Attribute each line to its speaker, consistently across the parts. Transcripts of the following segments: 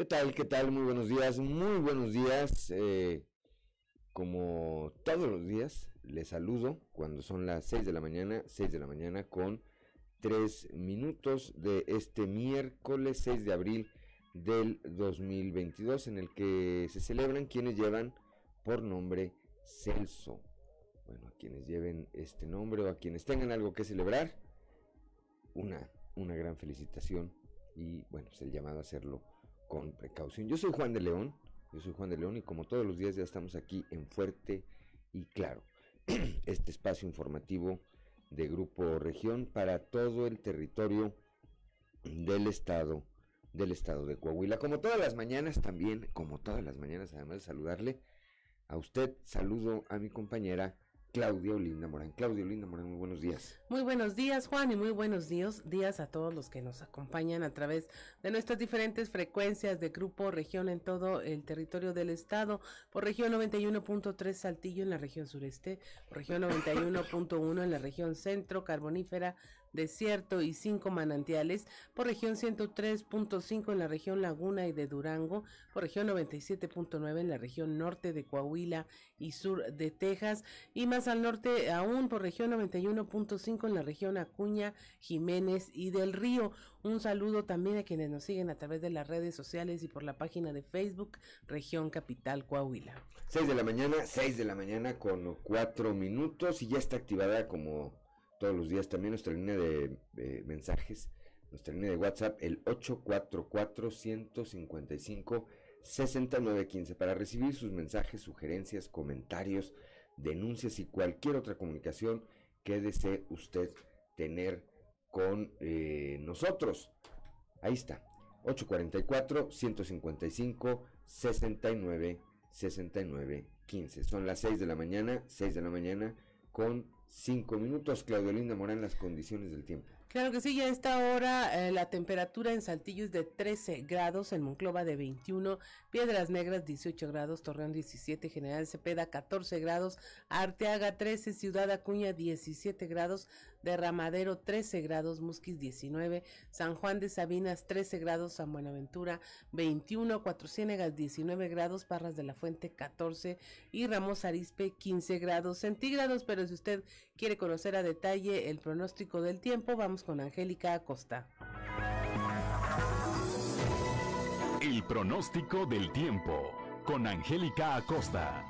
Speaker 1: ¿Qué tal? ¿Qué tal? Muy buenos días, muy buenos días. Eh, como todos los días, les saludo cuando son las 6 de la mañana, 6 de la mañana con 3 minutos de este miércoles 6 de abril del 2022 en el que se celebran quienes llevan por nombre Celso. Bueno, a quienes lleven este nombre o a quienes tengan algo que celebrar, una, una gran felicitación y bueno, es el llamado a hacerlo con precaución. Yo soy Juan de León, yo soy Juan de León y como todos los días ya estamos aquí en Fuerte y Claro, este espacio informativo de Grupo Región para todo el territorio del estado del estado de Coahuila. Como todas las mañanas también, como todas las mañanas, además de saludarle a usted, saludo a mi compañera Claudia Olinda Morán. Claudia Olinda Morán, muy buenos días.
Speaker 2: Muy buenos días, Juan, y muy buenos días, días a todos los que nos acompañan a través de nuestras diferentes frecuencias de Grupo Región en todo el territorio del estado, por región 91.3 Saltillo en la región sureste, por región 91.1 en la región centro, carbonífera desierto y cinco manantiales, por región 103.5 en la región Laguna y de Durango, por región 97.9 en la región norte de Coahuila y sur de Texas, y más al norte aún por región 91.5 en la región Acuña, Jiménez y del Río. Un saludo también a quienes nos siguen a través de las redes sociales y por la página de Facebook Región Capital Coahuila.
Speaker 1: 6 de la mañana, 6 de la mañana con 4 minutos y ya está activada como todos los días también nuestra línea de, mensajes, nuestra línea de WhatsApp, el 844-155-6915, para recibir sus mensajes, sugerencias, comentarios, denuncias y cualquier otra comunicación que desee usted tener con eh, nosotros. Ahí está, 844-155-6969-15. Son las 6 de la mañana, 6 de la mañana con cinco minutos. Claudio Linda Morán, las condiciones del tiempo.
Speaker 2: Claro que sí, ya a esta hora eh, la temperatura en Saltillo es de 13 grados, en Monclova de 21, Piedras Negras 18 grados, Torreón 17, General Cepeda 14 grados, Arteaga 13, Ciudad Acuña 17 grados, Derramadero 13 grados, Musquis 19, San Juan de Sabinas 13 grados, San Buenaventura 21, Cuatro Ciénegas 19 grados, Parras de la Fuente 14 y Ramos Arispe 15 grados centígrados, pero si usted quiere conocer a detalle el pronóstico del tiempo, vamos con Angélica Acosta.
Speaker 3: El pronóstico del tiempo con Angélica Acosta.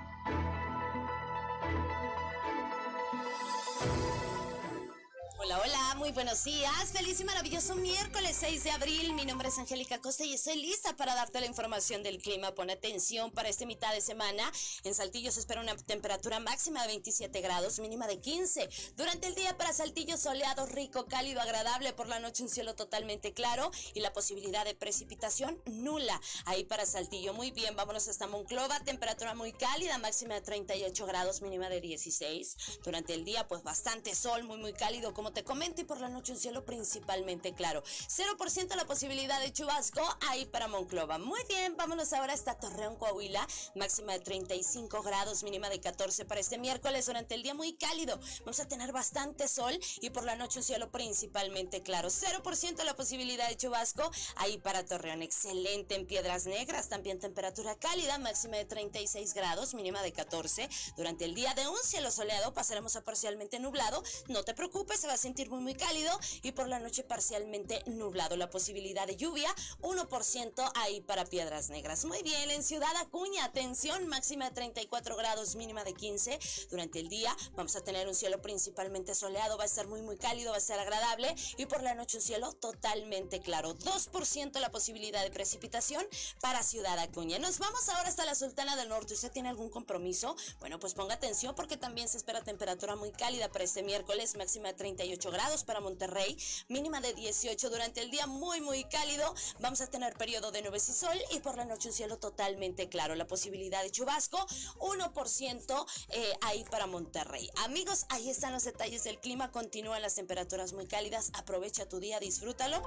Speaker 4: Muy buenos días. Feliz y maravilloso miércoles 6 de abril. Mi nombre es Angélica Costa y estoy lista para darte la información del clima. Pon atención para esta mitad de semana. En Saltillo se espera una temperatura máxima de 27 grados, mínima de 15. Durante el día para Saltillo soleado, rico, cálido, agradable. Por la noche un cielo totalmente claro y la posibilidad de precipitación nula. Ahí para Saltillo, muy bien. Vámonos hasta Monclova. Temperatura muy cálida, máxima de 38 grados, mínima de 16. Durante el día, pues bastante sol, muy, muy cálido, como te comento, por la noche un cielo principalmente claro. 0% la posibilidad de chubasco ahí para Monclova. Muy bien, vámonos ahora hasta Torreón, Coahuila. Máxima de 35 grados, mínima de 14 para este miércoles. Durante el día muy cálido. Vamos a tener bastante sol y por la noche un cielo principalmente claro. 0% la posibilidad de chubasco ahí para Torreón. Excelente en Piedras Negras. También temperatura cálida, máxima de 36 grados, mínima de 14. Durante el día de un cielo soleado pasaremos a parcialmente nublado. No te preocupes, se va a sentir muy, muy cálido y por la noche parcialmente nublado. La posibilidad de lluvia, 1% ahí para Piedras Negras. Muy bien, en Ciudad Acuña, atención, máxima de 34 grados, mínima de 15. Durante el día vamos a tener un cielo principalmente soleado, va a estar muy, muy cálido, va a ser agradable y por la noche un cielo totalmente claro. 2% la posibilidad de precipitación para Ciudad Acuña. Nos vamos ahora hasta la Sultana del Norte. ¿Usted tiene algún compromiso? Bueno, pues ponga atención porque también se espera temperatura muy cálida para este miércoles, máxima de 38 grados para Monterrey, mínima de 18 durante el día muy muy cálido. Vamos a tener periodo de nubes y sol y por la noche un cielo totalmente claro. La posibilidad de chubasco 1% eh, ahí para Monterrey. Amigos, ahí están los detalles del clima. Continúan las temperaturas muy cálidas. Aprovecha tu día, disfrútalo.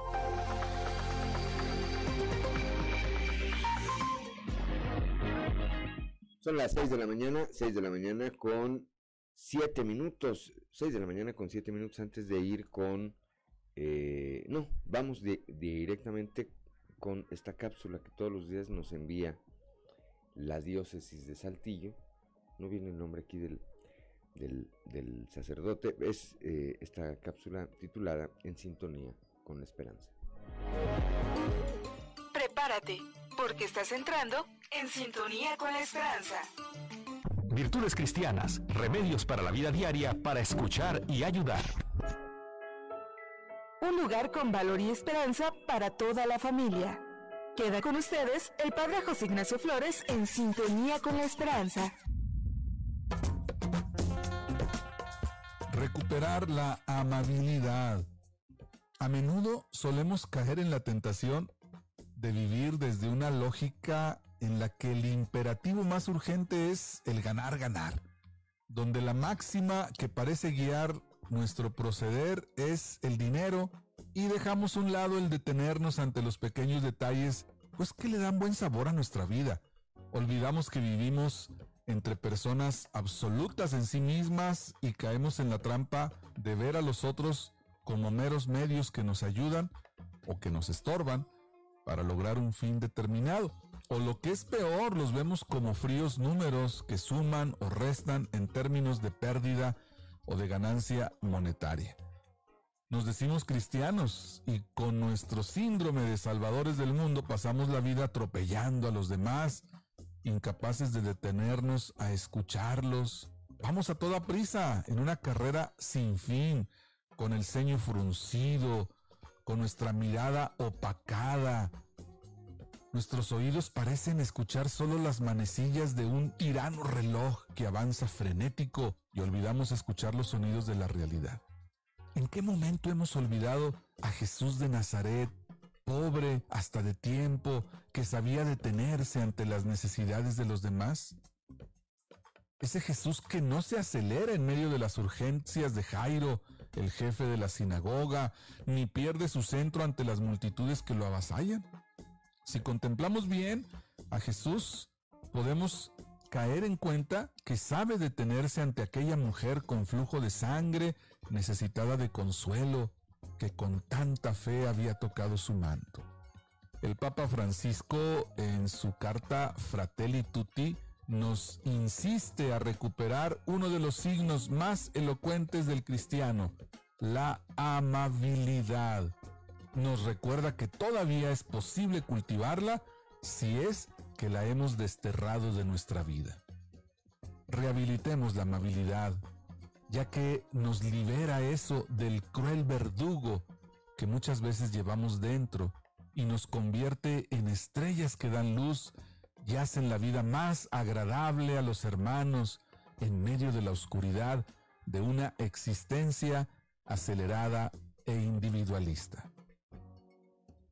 Speaker 1: Son las 6 de la mañana, 6 de la mañana con 7 minutos. 6 de la mañana con 7 minutos antes de ir con... Eh, no, vamos directamente con esta cápsula que todos los días nos envía la diócesis de Saltillo. No viene el nombre aquí del, del, sacerdote. Es eh, esta cápsula titulada En sintonía con la esperanza.
Speaker 5: Prepárate, porque estás entrando en sintonía con la esperanza.
Speaker 3: Virtudes cristianas, remedios para la vida diaria para escuchar y ayudar.
Speaker 5: Un lugar con valor y esperanza para toda la familia. Queda con ustedes el Padre José Ignacio Flores en sintonía con la esperanza.
Speaker 6: Recuperar la amabilidad. A menudo solemos caer en la tentación de vivir desde una lógica en la que el imperativo más urgente es el ganar, ganar, donde la máxima que parece guiar nuestro proceder es el dinero y dejamos un lado el detenernos ante los pequeños detalles, pues que le dan buen sabor a nuestra vida. Olvidamos que vivimos entre personas absolutas en sí mismas y caemos en la trampa de ver a los otros como meros medios que nos ayudan o que nos estorban para lograr un fin determinado. O lo que es peor, los vemos como fríos números que suman o restan en términos de pérdida o de ganancia monetaria. Nos decimos cristianos y con nuestro síndrome de salvadores del mundo pasamos la vida atropellando a los demás, incapaces de detenernos a escucharlos. Vamos a toda prisa en una carrera sin fin, con el ceño fruncido, con nuestra mirada opacada. Nuestros oídos parecen escuchar solo las manecillas de un tirano reloj que avanza frenético y olvidamos escuchar los sonidos de la realidad. ¿En qué momento hemos olvidado a Jesús de Nazaret, pobre hasta de tiempo, que sabía detenerse ante las necesidades de los demás? Ese Jesús que no se acelera en medio de las urgencias de Jairo, el jefe de la sinagoga, ni pierde su centro ante las multitudes que lo avasallan. Si contemplamos bien a Jesús, podemos caer en cuenta que sabe detenerse ante aquella mujer con flujo de sangre, necesitada de consuelo, que con tanta fe había tocado su manto. El Papa Francisco en su carta Fratelli Tutti nos insiste a recuperar uno de los signos más elocuentes del cristiano, la amabilidad. Nos recuerda que todavía es posible cultivarla si es que la hemos desterrado de nuestra vida. Rehabilitemos la amabilidad, ya que nos libera eso del cruel verdugo que muchas veces llevamos dentro y nos convierte en estrellas que dan luz y hacen la vida más agradable a los hermanos en medio de la oscuridad de una existencia acelerada e individualista.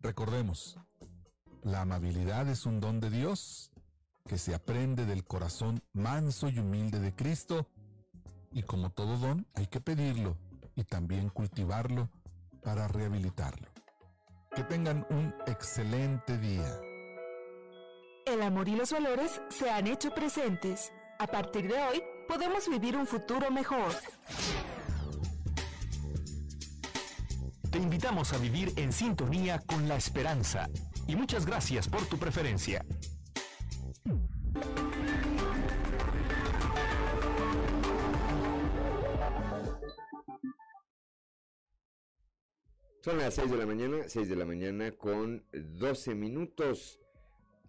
Speaker 6: Recordemos, la amabilidad es un don de Dios que se aprende del corazón manso y humilde de Cristo y como todo don hay que pedirlo y también cultivarlo para rehabilitarlo. Que tengan un excelente día.
Speaker 5: El amor y los valores se han hecho presentes. A partir de hoy podemos vivir un futuro mejor.
Speaker 3: Te invitamos a vivir en sintonía con la esperanza y muchas gracias por tu preferencia.
Speaker 1: Son las 6 de la mañana, 6 de la mañana con 12 minutos.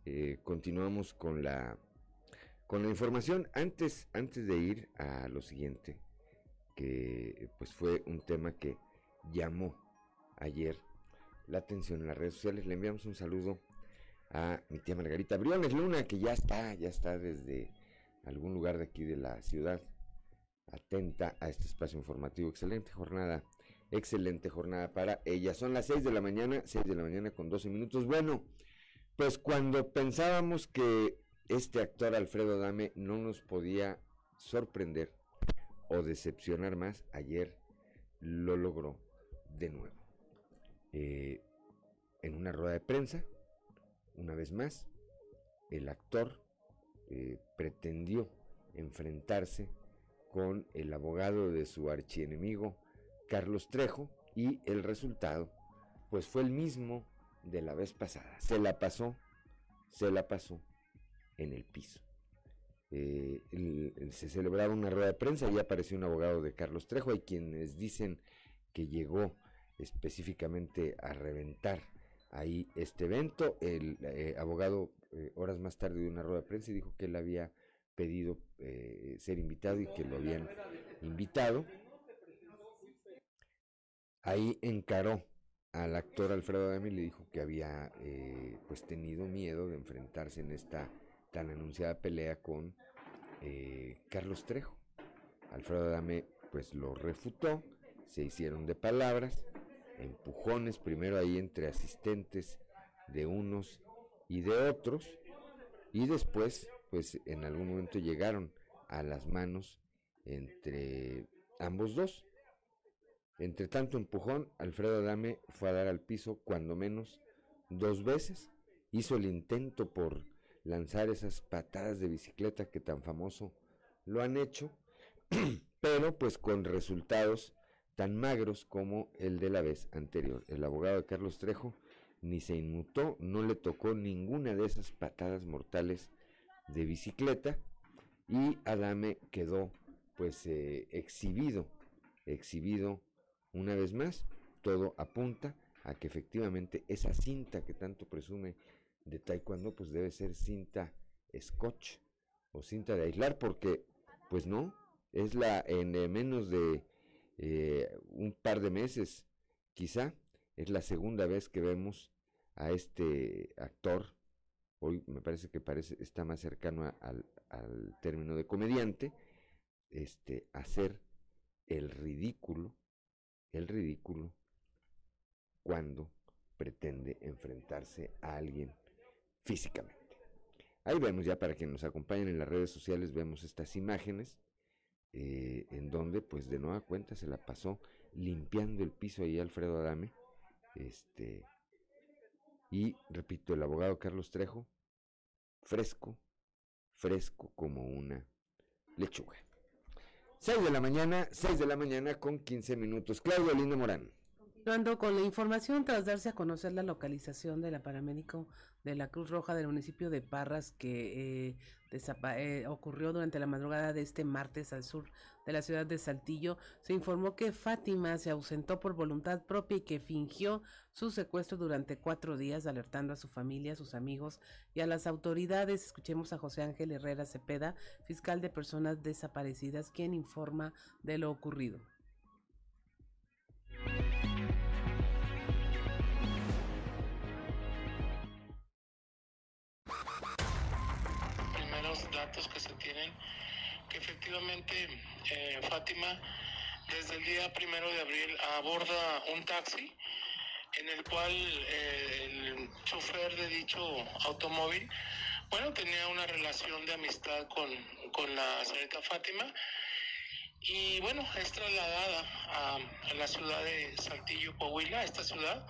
Speaker 1: Eh, continuamos con la con la información. Antes, antes de ir a lo siguiente, que pues fue un tema que llamó ayer la atención en las redes sociales. Le enviamos un saludo a mi tía Margarita Briones Luna, que ya está, ya está desde algún lugar de aquí de la ciudad, atenta a este espacio informativo. Excelente jornada, excelente jornada para ella. Son las 6 de la mañana, 6 de la mañana con 12 minutos. Bueno, pues cuando pensábamos que este actor Alfredo Dame no nos podía sorprender o decepcionar más, ayer lo logró de nuevo. Eh, en una rueda de prensa, una vez más, el actor eh, pretendió enfrentarse con el abogado de su archienemigo, Carlos Trejo, y el resultado, pues fue el mismo de la vez pasada. Se la pasó, se la pasó en el piso. Eh, se celebraba una rueda de prensa y apareció un abogado de Carlos Trejo. Hay quienes dicen que llegó específicamente a reventar ahí este evento. El eh, abogado eh, horas más tarde de una rueda de prensa y dijo que él había pedido ser invitado y que lo habían invitado. Ahí encaró al actor Alfredo Adame y le dijo que había eh, pues tenido miedo de enfrentarse en esta tan anunciada pelea con eh, Carlos Trejo. Alfredo Adame pues lo refutó, se hicieron de palabras, empujones primero ahí entre asistentes de unos y de otros y después pues en algún momento llegaron a las manos entre ambos dos. Entre tanto empujón, Alfredo Adame fue a dar al piso cuando menos dos veces. Hizo el intento por lanzar esas patadas de bicicleta que tan famoso lo han hecho, pero pues con resultados tan magros como el de la vez anterior. El abogado de Carlos Trejo ni se inmutó, no le tocó ninguna de esas patadas mortales de bicicleta y Adame quedó pues eh, exhibido, exhibido una vez más, todo apunta a que efectivamente esa cinta que tanto presume de taekwondo, pues debe ser cinta scotch o cinta de aislar, porque pues no, es la en menos de eh, un par de meses, quizá, es la segunda vez que vemos a este actor, hoy me parece que parece, está más cercano al, al término de comediante, este, hacer el ridículo el ridículo cuando pretende enfrentarse a alguien físicamente. Ahí vemos ya para quienes nos acompañan en las redes sociales, vemos estas imágenes eh, en donde pues de nueva cuenta se la pasó limpiando el piso ahí Alfredo Adame. Este, y repito, el abogado Carlos Trejo, fresco, fresco como una lechuga. 6 de la mañana, 6 de la mañana con 15 minutos. Claudio Lindo Morán.
Speaker 2: Continuando con la información, tras darse a conocer la localización de la paramédico de la Cruz Roja del municipio de Parras que eh, eh, ocurrió durante la madrugada de este martes al sur de la ciudad de Saltillo, se informó que Fátima se ausentó por voluntad propia y que fingió su secuestro durante cuatro días, alertando a su familia, a sus amigos y a las autoridades. Escuchemos a José Ángel Herrera Cepeda, fiscal de personas desaparecidas, quien informa de lo ocurrido.
Speaker 7: Que se tienen, que efectivamente eh, Fátima desde el día primero de abril aborda un taxi en el cual eh, el chofer de dicho automóvil, bueno, tenía una relación de amistad con, con la señorita Fátima y bueno, es trasladada a, la ciudad de Saltillo, Coahuila, esta ciudad,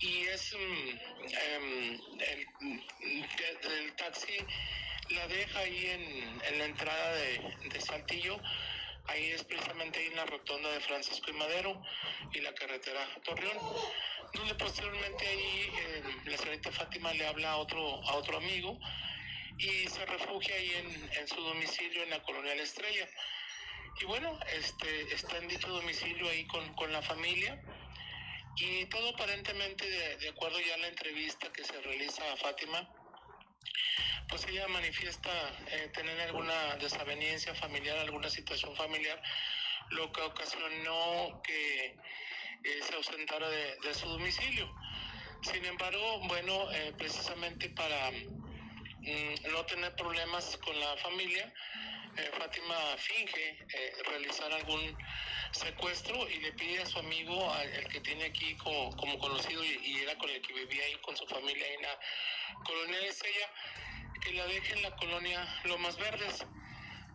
Speaker 7: y es mm, em, el, el, taxi la deja ahí en, la entrada de, Saltillo. Ahí es precisamente ahí en la rotonda de Francisco y Madero y la carretera Torreón, donde posteriormente ahí eh, la señorita Fátima le habla a otro, a otro amigo y se refugia ahí en, su domicilio en la Colonial Estrella. Y bueno, este, está en dicho domicilio ahí con, la familia y todo aparentemente de, de acuerdo ya a la entrevista que se realiza a Fátima, pues ella manifiesta eh, tener alguna desaveniencia familiar, alguna situación familiar, lo que ocasionó que eh, se ausentara de, su domicilio. Sin embargo, bueno, eh, precisamente para mm, no tener problemas con la familia, Fátima finge realizar algún secuestro y le pide a su amigo, el que tiene aquí como, conocido y, era con el que vivía ahí con su familia en la colonia de Estrella, que la deje en la colonia Lomas Verdes,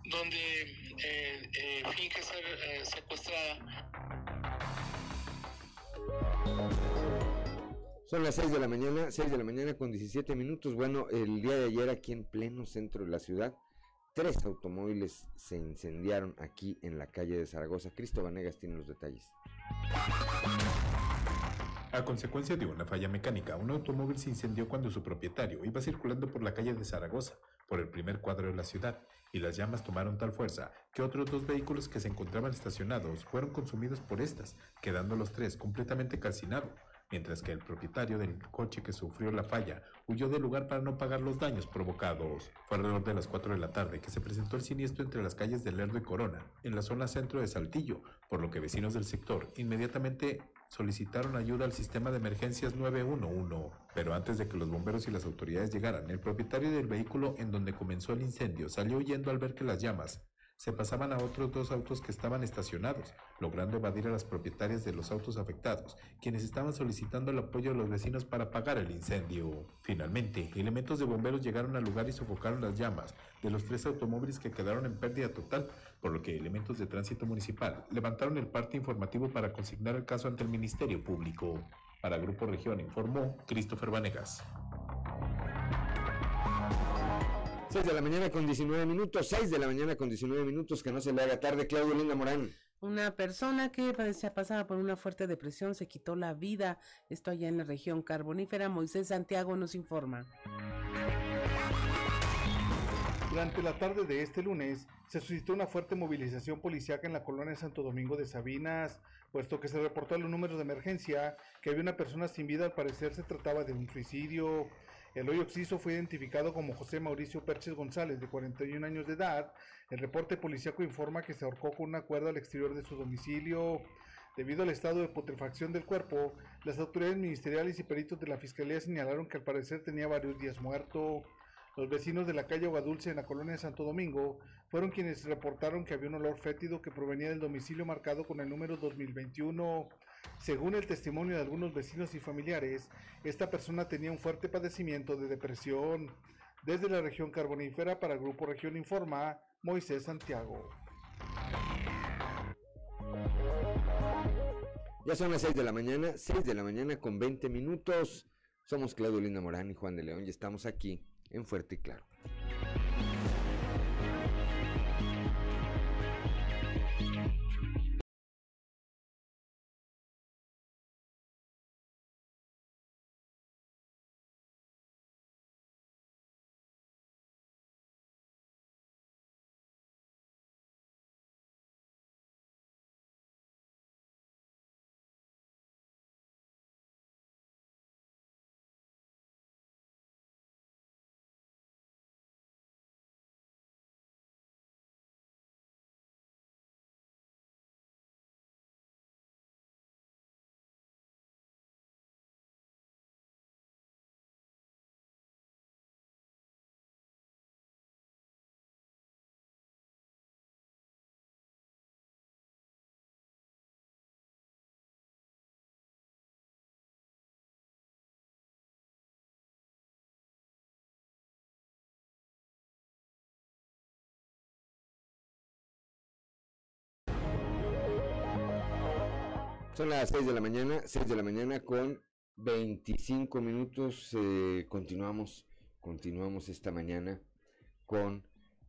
Speaker 7: donde eh, eh, finge ser eh, secuestrada.
Speaker 1: Son las 6 de la mañana, 6 de la mañana con 17 minutos. Bueno, el día de ayer aquí en pleno centro de la ciudad, tres automóviles se incendiaron aquí en la calle de Zaragoza. Cristo Vanegas tiene los detalles.
Speaker 8: A consecuencia de una falla mecánica, un automóvil se incendió cuando su propietario iba circulando por la calle de Zaragoza, por el primer cuadro de la ciudad, y las llamas tomaron tal fuerza que otros dos vehículos que se encontraban estacionados fueron consumidos por estas, quedando los tres completamente calcinados mientras que el propietario del coche que sufrió la falla huyó del lugar para no pagar los daños provocados. Fue alrededor de las 4 de la tarde que se presentó el siniestro entre las calles de Lerdo y Corona, en la zona centro de Saltillo, por lo que vecinos del sector inmediatamente solicitaron ayuda al sistema de emergencias 911. Pero antes de que los bomberos y las autoridades llegaran, el propietario del vehículo en donde comenzó el incendio salió huyendo al ver que las llamas se pasaban a otros dos autos que estaban estacionados, logrando evadir a las propietarias de los autos afectados, quienes estaban solicitando el apoyo de los vecinos para apagar el incendio. Finalmente, elementos de bomberos llegaron al lugar y sofocaron las llamas de los tres automóviles que quedaron en pérdida total, por lo que elementos de tránsito municipal levantaron el parte informativo para consignar el caso ante el Ministerio Público. Para Grupo Región informó Christopher Vanegas.
Speaker 1: 6 de la mañana con 19 minutos, 6 de la mañana con 19 minutos, que no se le haga tarde, Claudio Linda Morán.
Speaker 2: Una persona que padecía, pasaba por una fuerte depresión se quitó la vida. Esto allá en la región carbonífera. Moisés Santiago nos informa.
Speaker 9: Durante la tarde de este lunes se suscitó una fuerte movilización policiaca en la colonia Santo Domingo de Sabinas, puesto que se reportó a los números de emergencia que había una persona sin vida, al parecer se trataba de un suicidio. El hoyo oxiso fue identificado como José Mauricio Perches González, de 41 años de edad. El reporte policíaco informa que se ahorcó con una cuerda al exterior de su domicilio. Debido al estado de putrefacción del cuerpo, las autoridades ministeriales y peritos de la Fiscalía señalaron que al parecer tenía varios días muerto. Los vecinos de la calle Dulce en la colonia de Santo Domingo fueron quienes reportaron que había un olor fétido que provenía del domicilio marcado con el número 2021. Según el testimonio de algunos vecinos y familiares, esta persona tenía un fuerte padecimiento de depresión. Desde la región carbonífera para el Grupo Región Informa, Moisés Santiago.
Speaker 1: Ya son las 6 de la mañana, 6 de la mañana con 20 minutos. Somos Claudio Linda Morán y Juan de León y estamos aquí en Fuerte y Claro. Son las 6 de la mañana, 6 de la mañana con 25 minutos. Eh, continuamos, continuamos esta mañana con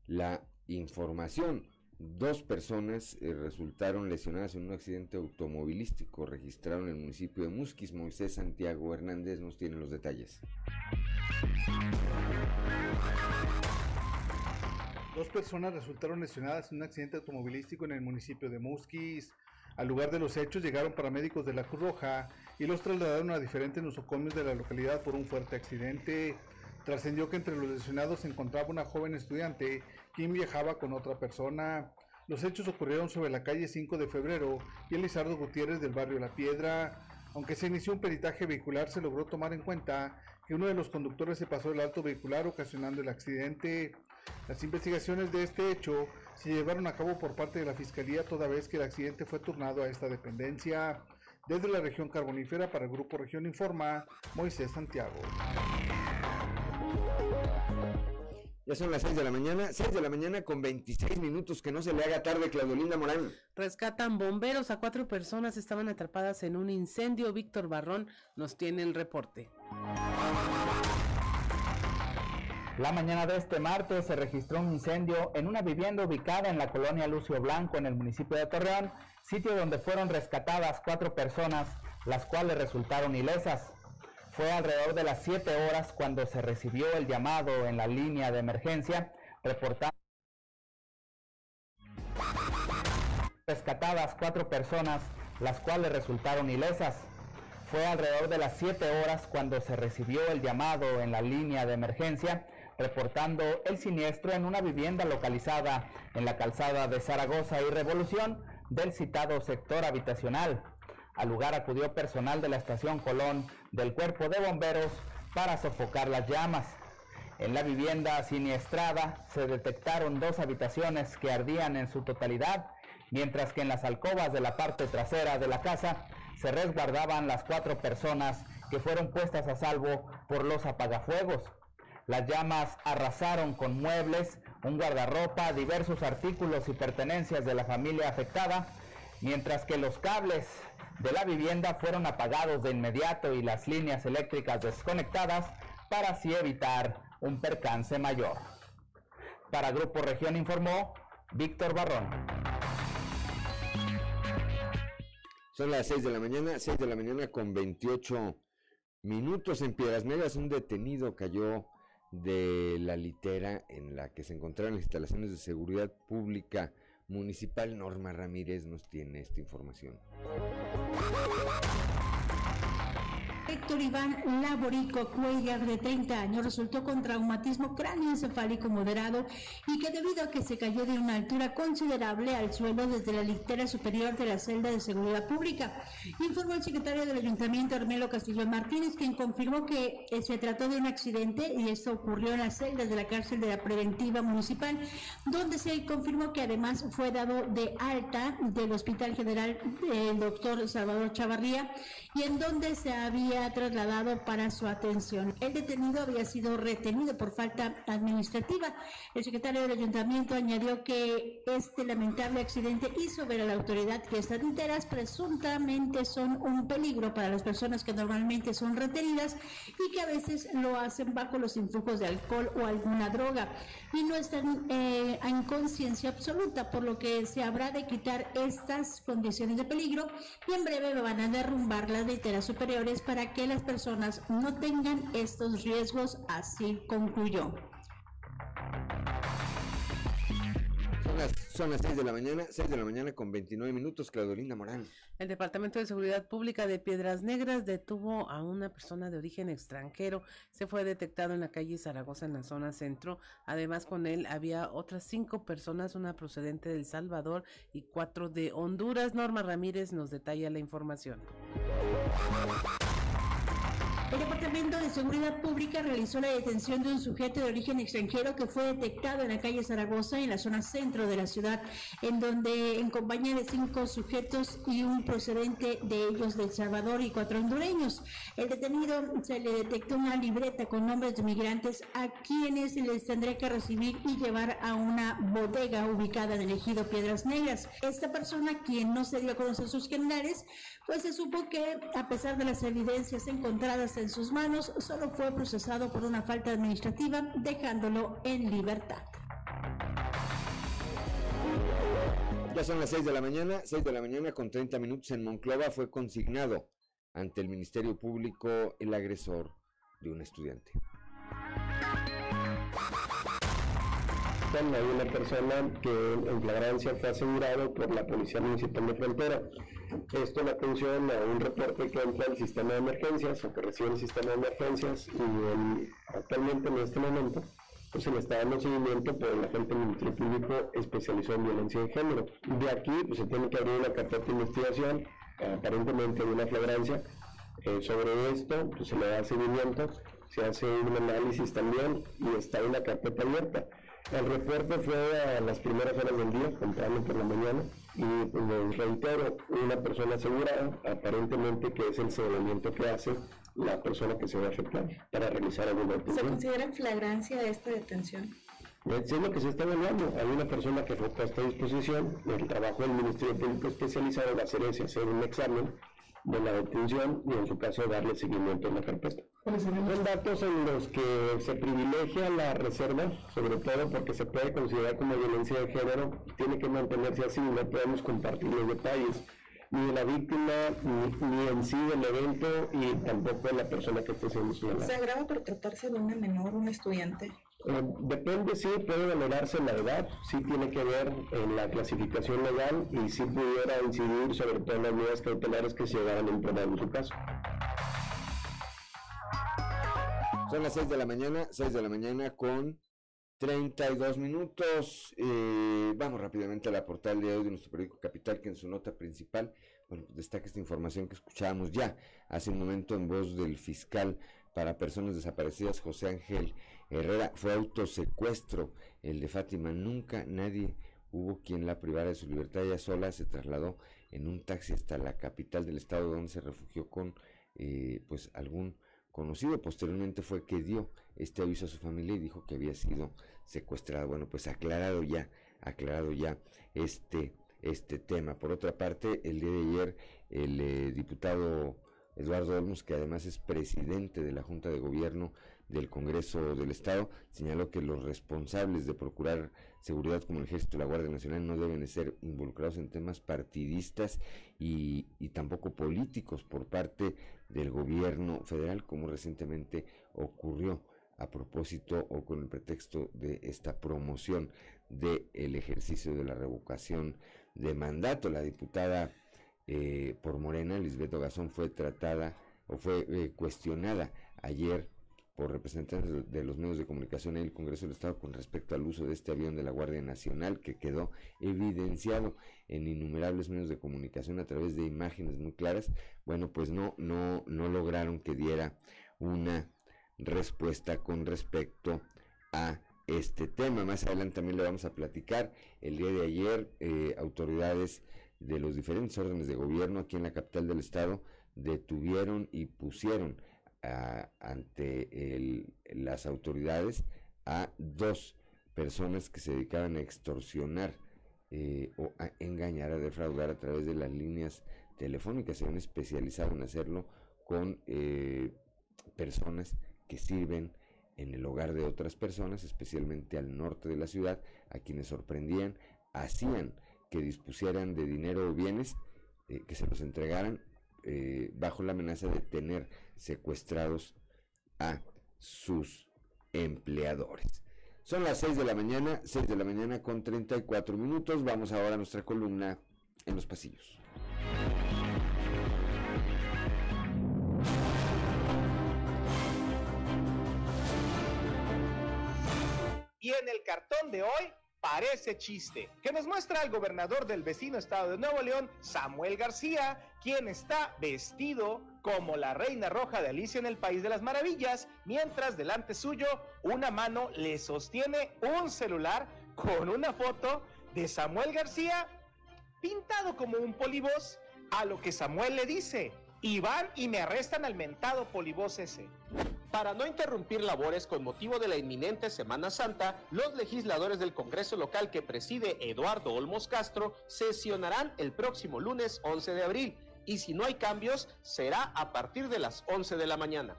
Speaker 1: la información. Dos personas eh, resultaron lesionadas en un accidente automovilístico registrado en el municipio de Musquis. Moisés Santiago Hernández nos tiene los detalles.
Speaker 9: Dos personas resultaron lesionadas en un accidente automovilístico en el municipio de Musquis. Al lugar de los hechos llegaron paramédicos de la Cruz Roja y los trasladaron a diferentes nosocomios de la localidad por un fuerte accidente. Trascendió que entre los lesionados se encontraba una joven estudiante quien viajaba con otra persona. Los hechos ocurrieron sobre la calle 5 de febrero y el Lizardo Gutiérrez del barrio La Piedra. Aunque se inició un peritaje vehicular, se logró tomar en cuenta que uno de los conductores se pasó el alto vehicular ocasionando el accidente. Las investigaciones de este hecho se llevaron a cabo por parte de la Fiscalía toda vez que el accidente fue turnado a esta dependencia. Desde la región carbonífera para el Grupo Región Informa, Moisés Santiago.
Speaker 1: Ya son las 6 de la mañana, 6 de la mañana con 26 minutos, que no se le haga tarde, Claudolinda Morán.
Speaker 2: Rescatan bomberos a cuatro personas, estaban atrapadas en un incendio. Víctor Barrón nos tiene el reporte.
Speaker 10: La mañana de este martes se registró un incendio en una vivienda ubicada en la colonia Lucio Blanco en el municipio de Torreón, sitio donde fueron rescatadas cuatro personas las cuales resultaron ilesas. Fue alrededor de las 7 horas cuando se recibió el llamado en la línea de emergencia rescatadas cuatro personas, las cuales resultaron ilesas. Fue alrededor de las 7 horas cuando se recibió el llamado en la línea de emergencia reportando el siniestro en una vivienda localizada en la calzada de Zaragoza y Revolución del citado sector habitacional. Al lugar acudió personal de la estación Colón del Cuerpo de Bomberos para sofocar las llamas. En la vivienda siniestrada se detectaron dos habitaciones que ardían en su totalidad, mientras que en las alcobas de la parte trasera de la casa se resguardaban las cuatro personas que fueron puestas a salvo por los apagafuegos. Las llamas arrasaron con muebles, un guardarropa, diversos artículos y pertenencias de la familia afectada, mientras que los cables de la vivienda fueron apagados de inmediato y las líneas eléctricas desconectadas para así evitar un percance mayor. Para Grupo Región informó Víctor Barrón.
Speaker 1: Son las 6 de la mañana, 6 de la mañana con 28 minutos en Piedras Negras. Un detenido cayó de la litera en la que se encontraron las instalaciones de seguridad pública municipal. Norma Ramírez nos tiene esta información.
Speaker 11: Héctor Iván Laborico Cuellar, de 30 años, resultó con traumatismo cráneoencefálico moderado y que debido a que se cayó de una altura considerable al suelo desde la litera superior de la celda de seguridad pública. Informó el secretario del Ayuntamiento, Armelo Castillo Martínez, quien confirmó que eh, se trató de un accidente y esto ocurrió en las celdas de la cárcel de la preventiva municipal, donde se confirmó que además fue dado de alta del Hospital General el doctor Salvador Chavarría y en donde se había trasladado para su atención. El detenido había sido retenido por falta administrativa. El secretario del ayuntamiento añadió que este lamentable accidente hizo ver a la autoridad que estas literas presuntamente son un peligro para las personas que normalmente son retenidas y que a veces lo hacen bajo los influjos de alcohol o alguna droga y no están eh, en conciencia absoluta, por lo que se habrá de quitar estas condiciones de peligro y en breve van a derrumbar las literas superiores para que las personas no tengan estos riesgos, así concluyó.
Speaker 1: Son las, 6 de la mañana, 6 de la mañana con 29 minutos, Claudolina Morán.
Speaker 2: El Departamento de Seguridad Pública de Piedras Negras detuvo a una persona de origen extranjero. Se fue detectado en la calle Zaragoza, en la zona centro. Además, con él había otras cinco personas, una procedente de El Salvador y cuatro de Honduras. Norma Ramírez nos detalla la información.
Speaker 11: El Departamento de Seguridad Pública realizó la detención de un sujeto de origen extranjero que fue detectado en la calle Zaragoza, en la zona centro de la ciudad, en donde en compañía de cinco sujetos y un procedente de ellos de El Salvador y cuatro hondureños. El detenido se le detectó una libreta con nombres de migrantes a quienes les tendrá que recibir y llevar a una bodega ubicada en el ejido Piedras Negras. Esta persona, quien no se dio a conocer sus generales, pues se supo que a pesar de las evidencias encontradas en sus manos, solo fue procesado por una falta administrativa, dejándolo en libertad.
Speaker 1: Ya son las 6 de la mañana, 6 de la mañana con 30 minutos en Monclova fue consignado ante el Ministerio Público el agresor de un estudiante.
Speaker 12: Hay una persona que en flagrancia fue asegurado por la Policía Municipal de Frontera. Esto en atención a un reporte que entra al sistema de emergencias o que recibe el sistema de emergencias y actualmente en este momento pues se le está dando seguimiento por el agente del Ministerio Público especializado en violencia de género. De aquí pues se tiene que abrir una carpeta de investigación aparentemente de una flagrancia eh, sobre esto, pues se le da seguimiento, se hace un análisis también y está en la carpeta abierta. El reporte fue a las primeras horas del día, temprano por la mañana, y les reitero, una persona asegurada, aparentemente que es el seguimiento que hace la persona que se va a afectar para realizar alguna
Speaker 11: detención. ¿Se considera en flagrancia esta detención?
Speaker 12: Es lo que se está evaluando. Hay una persona que fue puesta a disposición. El trabajo del Ministerio Público especializado va a hacer ese, hacer un examen de la detención y en su caso darle seguimiento en la carpeta. Son datos en los que se privilegia la reserva, sobre todo porque se puede considerar como violencia de género, tiene que mantenerse así, no podemos compartir los detalles. ni de la víctima, ni, en sí del evento y tampoco de la persona que esté siendo
Speaker 13: señalada. ¿Se agrava por tratarse de una menor, un estudiante?
Speaker 12: Eh, depende, sí, puede valorarse la edad, sí tiene que ver en la clasificación legal y sí pudiera incidir sobre todas las medidas cautelares que se llegaran a implementar en su caso.
Speaker 1: Son las 6 de la mañana, 6 de la mañana con 32 minutos. Vamos rápidamente a la portal de hoy de nuestro periódico Capital, que en su nota principal, bueno, pues destaca esta información que escuchábamos ya hace un momento en voz del fiscal para personas desaparecidas, José Ángel Herrera. Fue autosecuestro el de Fátima. Nunca nadie hubo quien la privara de su libertad. Ella sola se trasladó en un taxi hasta la capital del estado, donde se refugió con eh, pues algún conocido. Posteriormente fue que dio este aviso a su familia y dijo que había sido secuestrada. Bueno, pues aclarado ya, aclarado ya este, este tema. Por otra parte, el día de ayer el eh, diputado Eduardo Olmos, que además es presidente de la Junta de Gobierno del Congreso del Estado, señaló que los responsables de procurar seguridad como el Ejército y la Guardia Nacional no deben de ser involucrados en temas partidistas y, y tampoco políticos por parte del gobierno federal, como recientemente ocurrió a propósito o con el pretexto de esta promoción del ejercicio de la revocación de mandato. La diputada eh, por Morena, Lisbeth Ogazón, fue tratada o fue eh, cuestionada ayer por representantes de los medios de comunicación en el Congreso del Estado con respecto al uso de este avión de la Guardia Nacional que quedó evidenciado en innumerables medios de comunicación a través de imágenes muy claras. Bueno, pues no no no lograron que diera una respuesta con respecto a este tema. Más adelante también le vamos a platicar. El día de ayer eh, autoridades de los diferentes órdenes de gobierno aquí en la capital del estado detuvieron y pusieron ante las autoridades a dos personas que se dedicaban a extorsionar eh, o a engañar, a defraudar a través de las líneas telefónicas. Se han especializado en hacerlo con eh, personas que sirven en el hogar de otras personas, especialmente al norte de la ciudad, a quienes sorprendían, hacían que dispusieran de dinero o bienes, eh, que se los entregaran eh, bajo la amenaza de tener secuestrados a sus empleadores. Son las 6 de la mañana, 6 de la mañana con 34 minutos. Vamos ahora a nuestra columna en los pasillos.
Speaker 14: Y en el cartón de hoy, parece chiste, que nos muestra al gobernador del vecino estado de Nuevo León, Samuel García, quien está vestido como la reina roja de Alicia en el País de las Maravillas, mientras delante suyo una mano le sostiene un celular con una foto de Samuel García pintado como un polibos, a lo que Samuel le dice, y van y me arrestan al mentado polibos ese. Para no interrumpir labores con motivo de la inminente Semana Santa, los legisladores del Congreso local que preside Eduardo Olmos Castro sesionarán el próximo lunes 11 de abril. Y si no hay cambios será a partir de las 11 de la mañana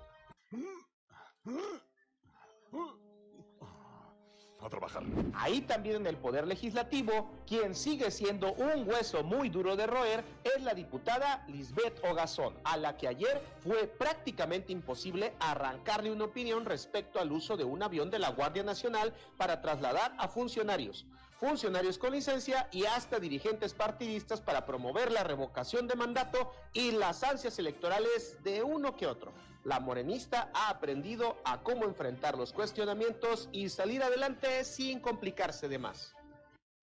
Speaker 15: a trabajar.
Speaker 14: Ahí también en el Poder Legislativo, quien sigue siendo un hueso muy duro de roer es la diputada Lisbeth Ogazón, a la que ayer fue prácticamente imposible arrancarle una opinión respecto al uso de un avión de la Guardia Nacional para trasladar a funcionarios funcionarios con licencia y hasta dirigentes partidistas para promover la revocación de mandato y las ansias electorales de uno que otro. La morenista ha aprendido a cómo enfrentar los cuestionamientos y salir adelante sin complicarse de más.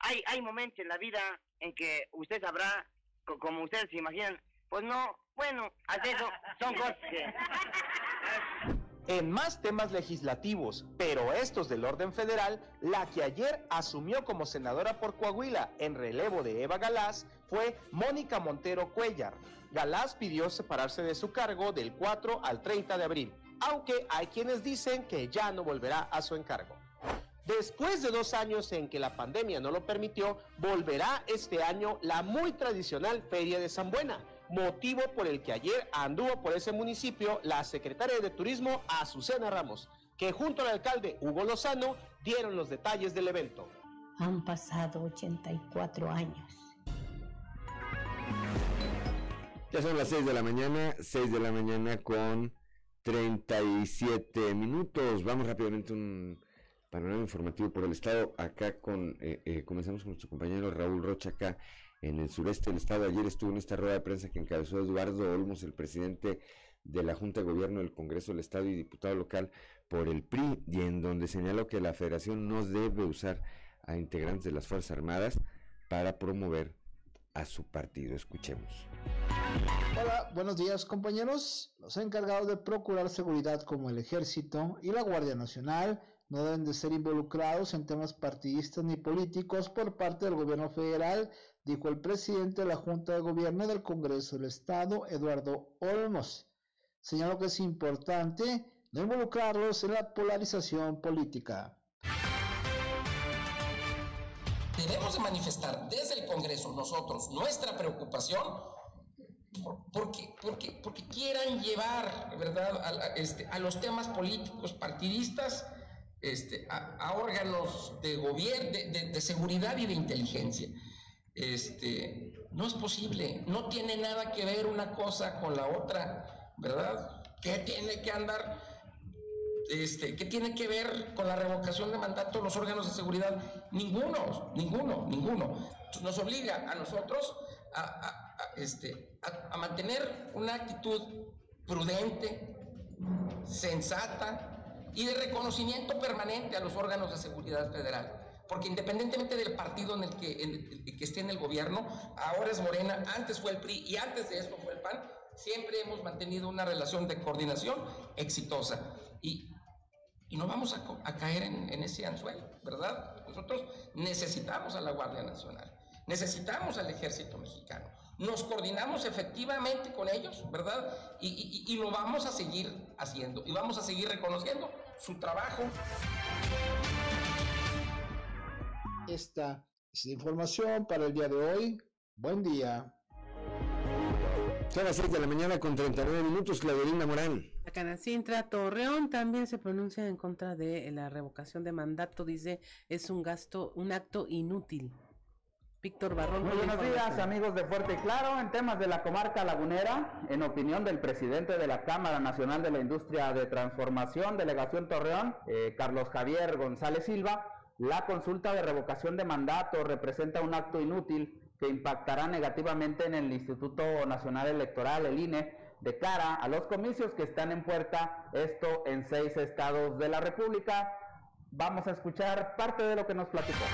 Speaker 16: Hay, hay momentos en la vida en que usted sabrá, como ustedes se imaginan, pues no, bueno, eso son cosas que...
Speaker 14: En más temas legislativos, pero estos del orden federal, la que ayer asumió como senadora por Coahuila en relevo de Eva Galás fue Mónica Montero Cuellar. Galás pidió separarse de su cargo del 4 al 30 de abril, aunque hay quienes dicen que ya no volverá a su encargo. Después de dos años en que la pandemia no lo permitió, volverá este año la muy tradicional Feria de San Buena, motivo por el que ayer anduvo por ese municipio la secretaria de Turismo Azucena Ramos, que junto al alcalde Hugo Lozano dieron los detalles del evento.
Speaker 11: Han pasado 84 años
Speaker 1: Ya son las 6 de la mañana, 6 de la mañana con 37 minutos. Vamos rápidamente un panorama informativo por el estado. Acá con, eh, eh, comenzamos con nuestro compañero Raúl Rocha acá en el sureste del estado. Ayer estuvo en esta rueda de prensa que encabezó Eduardo Olmos, el presidente de la Junta de Gobierno del Congreso del Estado y diputado local por el PRI, y en donde señaló que la federación no debe usar a integrantes de las Fuerzas Armadas para promover a su partido. Escuchemos.
Speaker 15: Hola, buenos días compañeros. Los encargados de procurar seguridad como el Ejército y la Guardia Nacional no deben de ser involucrados en temas partidistas ni políticos por parte del gobierno federal, dijo el presidente de la Junta de Gobierno del Congreso del Estado, Eduardo Olmos. Señaló que es importante no involucrarlos en la polarización política.
Speaker 17: Debemos de manifestar desde el Congreso nosotros nuestra preocupación porque, porque, porque quieran llevar ¿verdad? A, este, a los temas políticos partidistas este, a, órganos de gobierno, de, de, seguridad y de inteligencia. Este, no es posible, no tiene nada que ver una cosa con la otra, ¿verdad? ¿Qué tiene que andar? Este, ¿Qué tiene que ver con la revocación de mandato los órganos de seguridad? Ninguno, ninguno, ninguno. Nos obliga a nosotros a, este, a mantener una actitud prudente, sensata, y de reconocimiento permanente a los órganos de seguridad federal. Porque independientemente del partido en el que esté en el gobierno, ahora es Morena, antes fue el PRI y antes de esto fue el PAN, siempre hemos mantenido una relación de coordinación exitosa. Y, y no vamos a, a caer en, en, ese anzuelo, ¿verdad? Nosotros necesitamos a la Guardia Nacional, necesitamos al Ejército Mexicano, nos coordinamos efectivamente con ellos, ¿verdad? Y, y, y, lo vamos a seguir haciendo y vamos a seguir reconociendo su trabajo.
Speaker 15: Esta es la información para el día de hoy. Buen día.
Speaker 1: Son las 6 de la mañana con 39 minutos, Claudelina Morán.
Speaker 2: La Canacintra Torreón también se pronuncia en contra de la revocación de mandato. Dice, es un gasto, un acto inútil. Víctor Barrón.
Speaker 10: Muy buenos días, amigos de Fuerte y Claro. En temas de la comarca lagunera, en opinión del presidente de la Cámara Nacional de la Industria de Transformación, Delegación Torreón, eh, Carlos Javier González Silva, la consulta de revocación de mandato representa un acto inútil que impactará negativamente en el Instituto Nacional Electoral, el INE, de cara a los comicios que están en puerta, esto en seis estados de la República. Vamos a escuchar parte de lo que nos platicó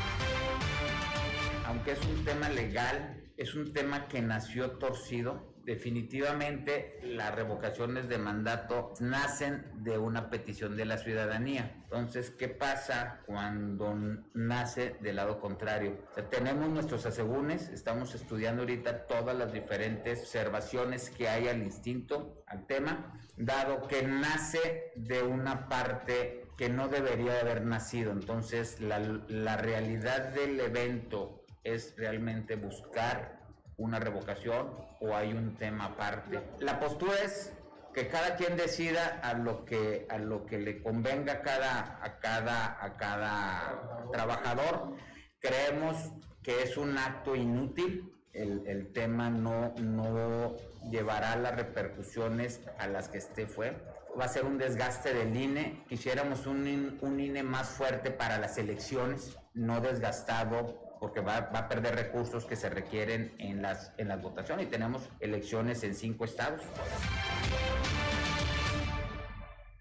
Speaker 18: aunque es un tema legal, es un tema que nació torcido. Definitivamente las revocaciones de mandato nacen de una petición de la ciudadanía. Entonces, ¿qué pasa cuando nace del lado contrario? tenemos nuestros asegúnes, estamos estudiando ahorita todas las diferentes observaciones que hay al instinto, al tema, dado que nace de una parte que no debería haber nacido. Entonces, la, la realidad del evento es realmente buscar una revocación o hay un tema aparte. La postura es que cada quien decida a lo que a lo que le convenga a cada a cada a cada trabajador. Creemos que es un acto inútil. El, el tema no, no llevará las repercusiones a las que este fue. Va a ser un desgaste del INE. Quisiéramos un, un INE más fuerte para las elecciones, no desgastado porque va, va, a perder recursos que se requieren en las, en las votaciones y tenemos elecciones en cinco estados.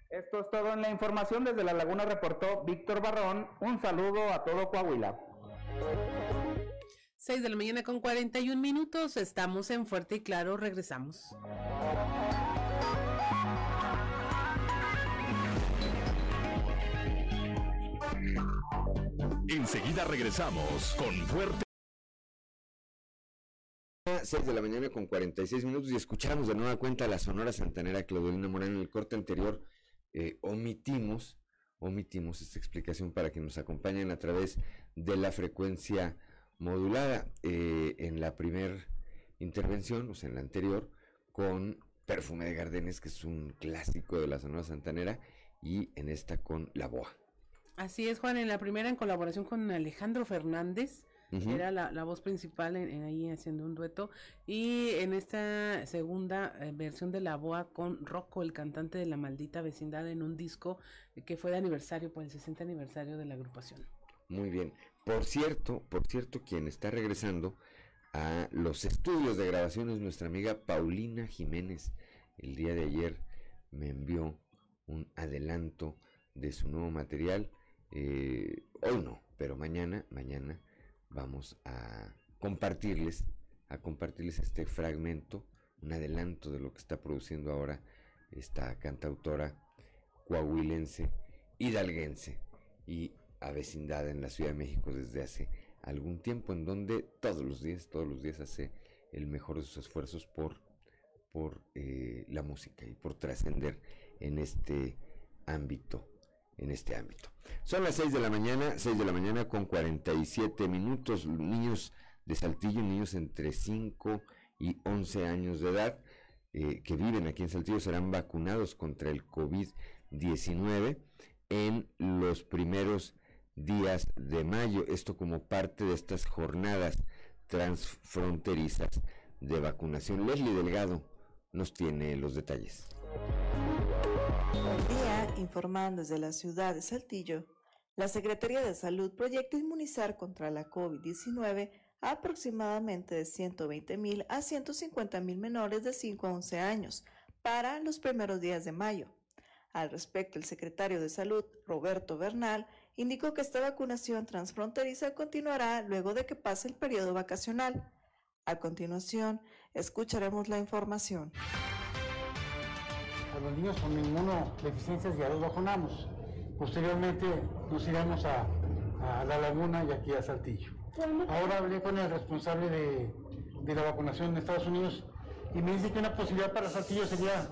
Speaker 10: Esto es todo en la información. Desde La Laguna reportó Víctor Barrón. Un saludo a todo Coahuila.
Speaker 2: 6 de la mañana con 41 minutos. Estamos en Fuerte y Claro. Regresamos.
Speaker 3: Enseguida regresamos con Fuerte.
Speaker 1: 6 de la mañana con 46 minutos y escuchamos de nueva cuenta la Sonora Santanera Claudelina Morán. En el corte anterior eh, omitimos, omitimos esta explicación para que nos acompañen a través de la frecuencia modulada. Eh, en la primera intervención, o sea, en la anterior, con Perfume de Gardenes, que es un clásico de la Sonora Santanera, y en esta con La Boa.
Speaker 2: Así es, Juan, en la primera en colaboración con Alejandro Fernández, era la, la, voz principal en, ahí haciendo un dueto. Y en esta segunda eh, versión de La Boa con Rocco, el cantante de La Maldita Vecindad, en un disco que fue de aniversario, por el 60 aniversario de la agrupación.
Speaker 1: Muy bien. Por cierto, por cierto, quien está regresando a los estudios de grabación es nuestra amiga Paulina Jiménez. El día de ayer me envió un adelanto de su nuevo material. Eh, hoy no, pero mañana, mañana vamos a compartirles, a compartirles este fragmento, un adelanto de lo que está produciendo ahora esta cantautora coahuilense, hidalguense y avecindada en la Ciudad de México desde hace algún tiempo, en donde todos los días, todos los días hace el mejor de sus esfuerzos por, por eh, la música y por trascender en este ámbito en este ámbito. Son las 6 de la mañana, 6 de la mañana con 47 minutos. Niños de Saltillo, niños entre 5 y 11 años de edad eh, que viven aquí en Saltillo serán vacunados contra el COVID-19 en los primeros días de mayo. Esto como parte de estas jornadas transfronterizas de vacunación. Leslie Delgado nos tiene los detalles.
Speaker 19: Informando desde la ciudad de Saltillo. La Secretaría de Salud proyecta inmunizar contra la COVID-19 a aproximadamente de 120 mil a 150 mil menores de 5 a 11 años para los primeros días de mayo. Al respecto, el secretario de Salud, Roberto Bernal, indicó que esta vacunación transfronteriza continuará luego de que pase el periodo vacacional. A continuación, escucharemos la información
Speaker 20: los niños con inmunodeficiencias ya los vacunamos. Posteriormente nos iremos a, La Laguna y aquí a Saltillo. Ahora hablé con el responsable de, la vacunación en Estados Unidos y me dice que una posibilidad para Saltillo sería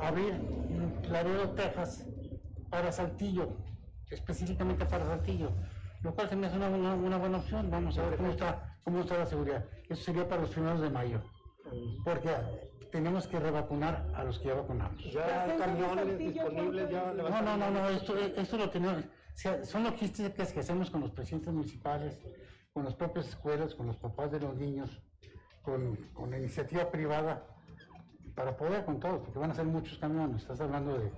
Speaker 20: abrir Laredo, Texas, para Saltillo, específicamente para Saltillo, lo cual se me hace una, una, buena opción. Vamos a ver cómo está, cómo está la seguridad. Eso sería para los primeros de mayo. Porque tenemos que revacunar a los que ya vacunamos.
Speaker 9: ¿Ya hay camiones disponibles? Ya
Speaker 20: no, no, no, no, esto, esto lo tenemos. son logísticas que hacemos con los presidentes municipales, con las propias escuelas, con los papás de los niños, con, con la iniciativa privada, para poder con todos, porque van a ser muchos camiones. Estás hablando de,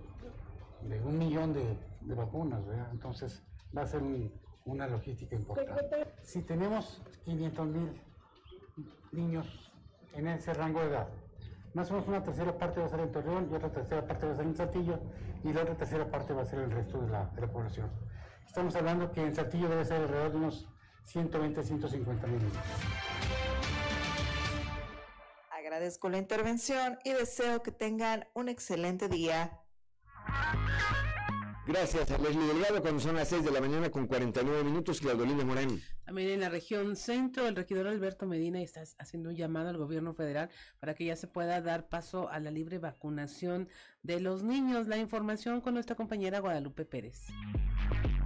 Speaker 20: de un millón de, de, vacunas, ¿verdad? Entonces va a ser una logística importante. Si tenemos 500 mil niños en ese rango de edad, más o menos una tercera parte va a ser en Torreón y otra tercera parte va a ser en Saltillo y la otra tercera parte va a ser el resto de la, de la población. Estamos hablando que en Saltillo debe ser alrededor de unos 120, 150 mil niños.
Speaker 19: Agradezco la intervención y deseo que tengan un excelente día.
Speaker 1: Gracias a Leslie Delgado, cuando son las 6 de la mañana con 49 minutos, Claudolina Morán.
Speaker 2: También en la región centro, el regidor Alberto Medina está haciendo un llamado al gobierno federal para que ya se pueda dar paso a la libre vacunación de los niños. La información con nuestra compañera Guadalupe Pérez.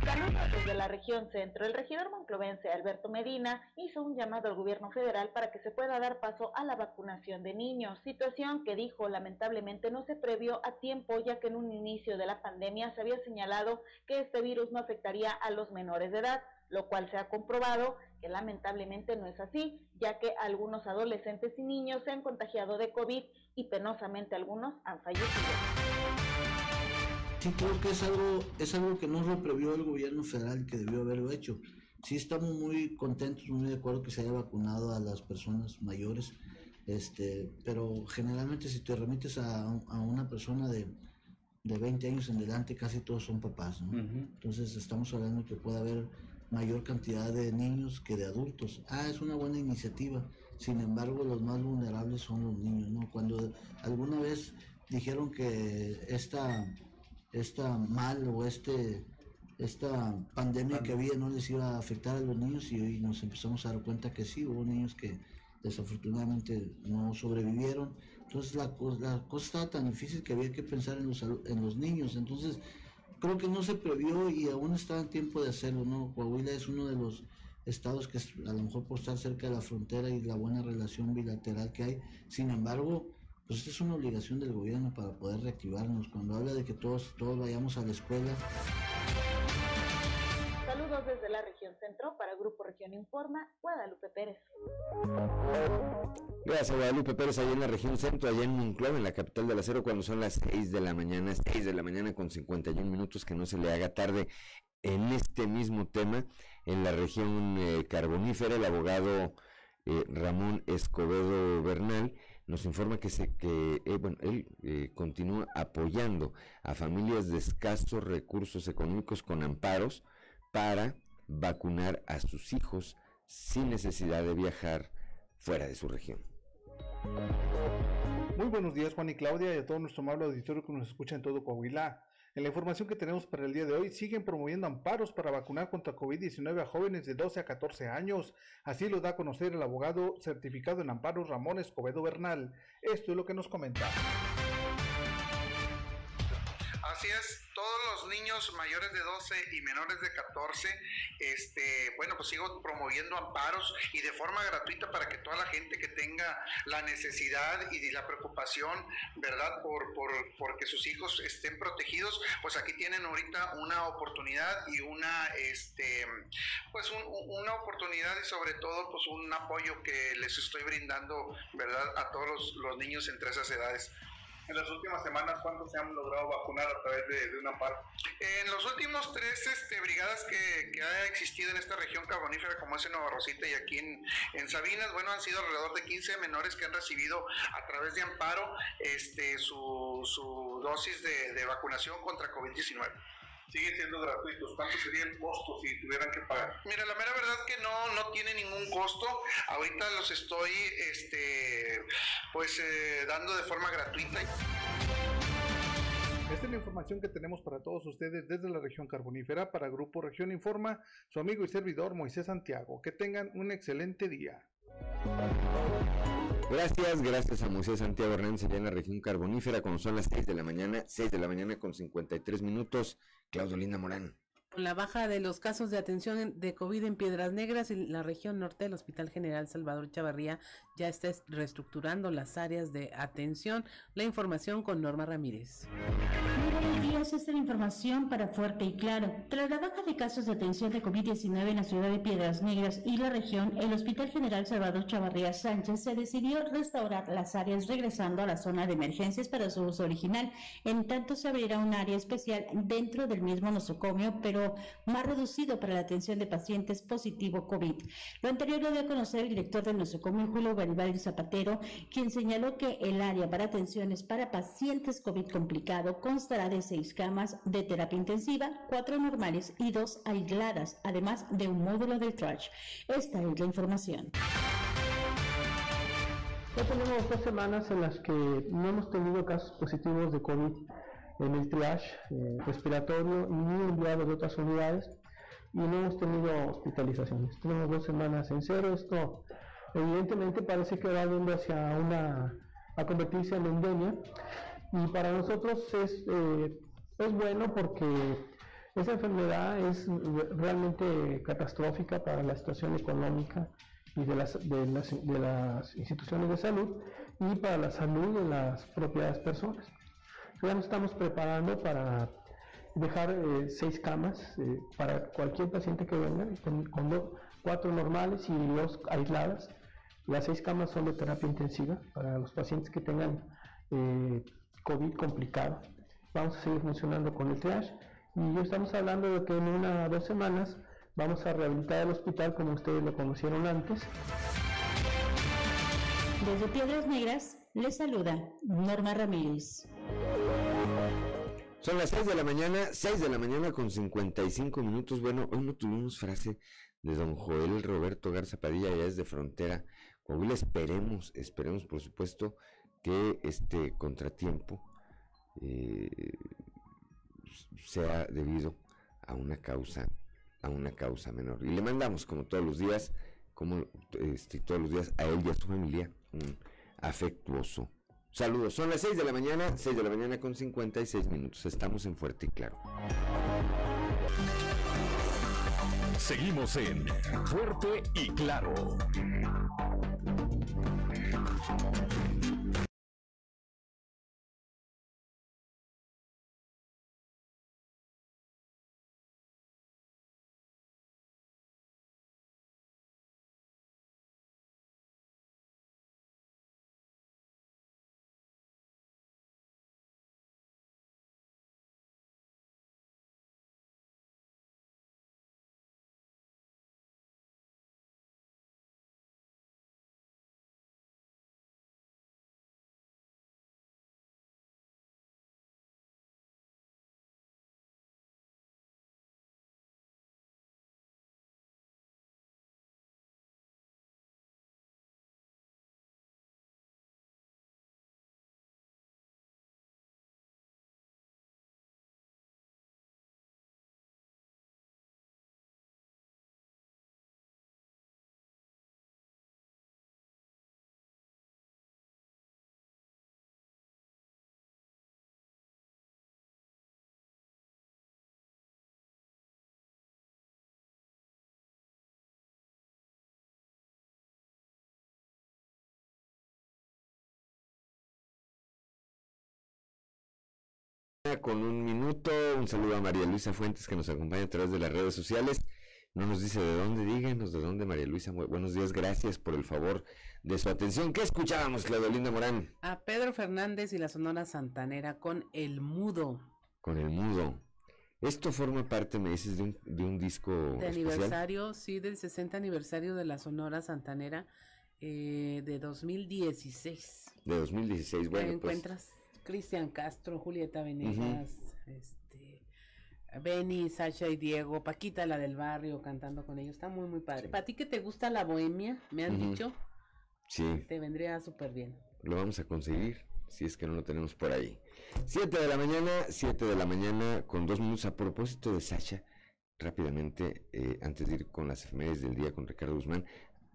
Speaker 21: Saludos desde la región centro. El regidor monclovense Alberto Medina hizo un llamado al gobierno federal para que se pueda dar paso a la vacunación de niños, situación que dijo lamentablemente no se previó a tiempo ya que en un inicio de la pandemia se había señalado que este virus no afectaría a los menores de edad, lo cual se ha comprobado que lamentablemente no es así, ya que algunos adolescentes y niños se han contagiado de COVID y penosamente algunos han fallecido.
Speaker 22: Sí, creo que es algo, es algo que no lo previó el gobierno federal que debió haberlo hecho. Sí estamos muy contentos, muy de acuerdo que se haya vacunado a las personas mayores, este, pero generalmente si te remites a, a una persona de, de 20 años en adelante, casi todos son papás, ¿no? Entonces estamos hablando que puede haber mayor cantidad de niños que de adultos. Ah, es una buena iniciativa. Sin embargo, los más vulnerables son los niños, ¿no? Cuando alguna vez dijeron que esta esta mal o este esta pandemia que había no les iba a afectar a los niños y hoy nos empezamos a dar cuenta que sí, hubo niños que desafortunadamente no sobrevivieron. Entonces la, la cosa estaba tan difícil que había que pensar en los, en los niños. Entonces creo que no se previó y aún está en tiempo de hacerlo. ¿no? Coahuila es uno de los estados que a lo mejor por estar cerca de la frontera y la buena relación bilateral que hay, sin embargo, pues esta es una obligación del gobierno para poder reactivarnos. Cuando habla de que todos, todos vayamos a la escuela.
Speaker 21: Saludos desde la región centro para Grupo Región Informa, Guadalupe Pérez.
Speaker 1: Gracias, Guadalupe Pérez, allá en la región centro, allá en Monclova, en la capital del acero, cuando son las 6 de la mañana, 6 de la mañana con 51 minutos, que no se le haga tarde en este mismo tema, en la región eh, carbonífera, el abogado eh, Ramón Escobedo Bernal nos informa que, se, que eh, bueno, él eh, continúa apoyando a familias de escasos recursos económicos con amparos para vacunar a sus hijos sin necesidad de viajar fuera de su región.
Speaker 9: Muy buenos días Juan y Claudia y a todo nuestro amable auditorio que nos escucha en todo Coahuila. En la información que tenemos para el día de hoy, siguen promoviendo amparos para vacunar contra COVID-19 a jóvenes de 12 a 14 años. Así lo da a conocer el abogado certificado en amparos Ramón Escobedo Bernal. Esto es lo que nos comenta.
Speaker 23: Niños mayores de 12 y menores de 14, este, bueno, pues sigo promoviendo amparos y de forma gratuita para que toda la gente que tenga la necesidad y la preocupación, ¿verdad? Por, por, por que sus hijos estén protegidos, pues aquí tienen ahorita una oportunidad y una, este, pues un- un- una oportunidad y sobre todo, pues un apoyo que les estoy brindando, ¿verdad? A todos los, los niños entre esas edades.
Speaker 9: En las últimas semanas, ¿cuántos se han logrado vacunar a través de, de un amparo?
Speaker 23: En los últimos tres este, brigadas que, ha existido en esta región carbonífera, como es en Nueva Rosita y aquí en, Sabinas, bueno, han sido alrededor de 15 menores que han recibido a través de amparo este, su, su dosis de vacunación contra COVID-19.
Speaker 9: Siguen siendo gratuitos. ¿Cuánto sería el costo si tuvieran que pagar?
Speaker 23: Mira, la mera verdad que no, no tiene ningún costo. Ahorita los estoy este, pues eh, dando de forma gratuita.
Speaker 9: Esta es la información que tenemos para todos ustedes desde la región carbonífera para Grupo Región Informa, su amigo y servidor Moisés Santiago. Que tengan un excelente día.
Speaker 1: Gracias, gracias a Moisés Santiago Hernández allá en la región carbonífera, cuando son las 6 de la mañana, 6 de la mañana con 53 minutos. Claudio Linda Morán.
Speaker 2: Con la baja de los casos de atención en- de COVID en Piedras Negras, en la región norte del Hospital General Salvador Chavarría ya está es- reestructurando las áreas de atención. La información con Norma Ramírez.
Speaker 11: Muy buenos días, esta es la información para Fuerte y Claro. Tras la baja de casos de atención de COVID-19 en la ciudad de Piedras Negras y la región, el Hospital General Salvador Chavarría Sánchez se decidió restaurar las áreas regresando a la zona de emergencias para su uso original. En tanto, se abrirá un área especial dentro del mismo nosocomio, pero más reducido para la atención de pacientes positivo COVID. Lo anterior lo dio a conocer el director del nosocomio, Julio Garibaldi Zapatero, quien señaló que el área para atenciones para pacientes COVID complicado constará de seis camas de terapia intensiva, cuatro normales y dos aisladas, además de un módulo de trash. Esta es la información.
Speaker 18: Ya tenemos dos semanas en las que no hemos tenido casos positivos de COVID en el triage eh, respiratorio ni enviados de otras unidades y no hemos tenido hospitalizaciones. Tenemos dos semanas en cero. Esto evidentemente parece que va yendo hacia una a convertirse en endemia y para nosotros es, eh, es bueno porque esa enfermedad es re- realmente catastrófica para la situación económica y de las, de las, de las instituciones de salud y para la salud de las propias personas. Ya nos estamos preparando para dejar eh, seis camas eh, para cualquier paciente que venga, con, con do- cuatro normales y dos aisladas. Las seis camas son de terapia intensiva para los pacientes que tengan eh, COVID complicado. Vamos a seguir funcionando con el triage y estamos hablando de que en una o dos semanas vamos a rehabilitar el hospital como ustedes lo conocieron antes.
Speaker 11: Desde Piedras Negras, les saluda Norma Ramírez.
Speaker 1: Son las 6 de la mañana, 6 de la mañana con 55 minutos. Bueno, hoy no tuvimos frase de don Joel Roberto Garza Padilla, ya es de frontera. Coahuila, esperemos, esperemos por supuesto que este contratiempo eh, sea debido a una causa, a una causa menor. Y le mandamos, como todos los días, como este, todos los días, a él y a su familia, un afectuoso Saludos, son las 6 de la mañana, 6 de la mañana con 56 minutos. Estamos en Fuerte y Claro.
Speaker 3: Seguimos en Fuerte y Claro.
Speaker 1: Con un minuto. Un saludo a María Luisa Fuentes que nos acompaña a través de las redes sociales. No nos dice de dónde, díganos de dónde, María Luisa. Buenos días, gracias por el favor de su atención. ¿Qué escuchábamos, Claudio Linda Morán?
Speaker 2: A Pedro Fernández y la Sonora Santanera con El Mudo.
Speaker 1: Con El Mudo. Esto forma parte, me dices, de un, de un disco.
Speaker 2: De aniversario, sí, del 60 aniversario de la Sonora Santanera eh, de 2016.
Speaker 1: De 2016, bueno.
Speaker 2: Pues encuentras Cristian Castro, Julieta Venegas, este, Benny, Sasha y Diego, Paquita, la del barrio, cantando con ellos. Está muy, muy padre. ¿Para ti que te gusta la bohemia? Me han dicho.
Speaker 1: Sí.
Speaker 2: Te vendría súper bien.
Speaker 1: Lo vamos a conseguir, si es que no lo tenemos por ahí. Siete de la mañana, siete de la mañana, con dos minutos. A propósito de Sasha, rápidamente, eh, antes de ir con las efemérides del día con Ricardo Guzmán,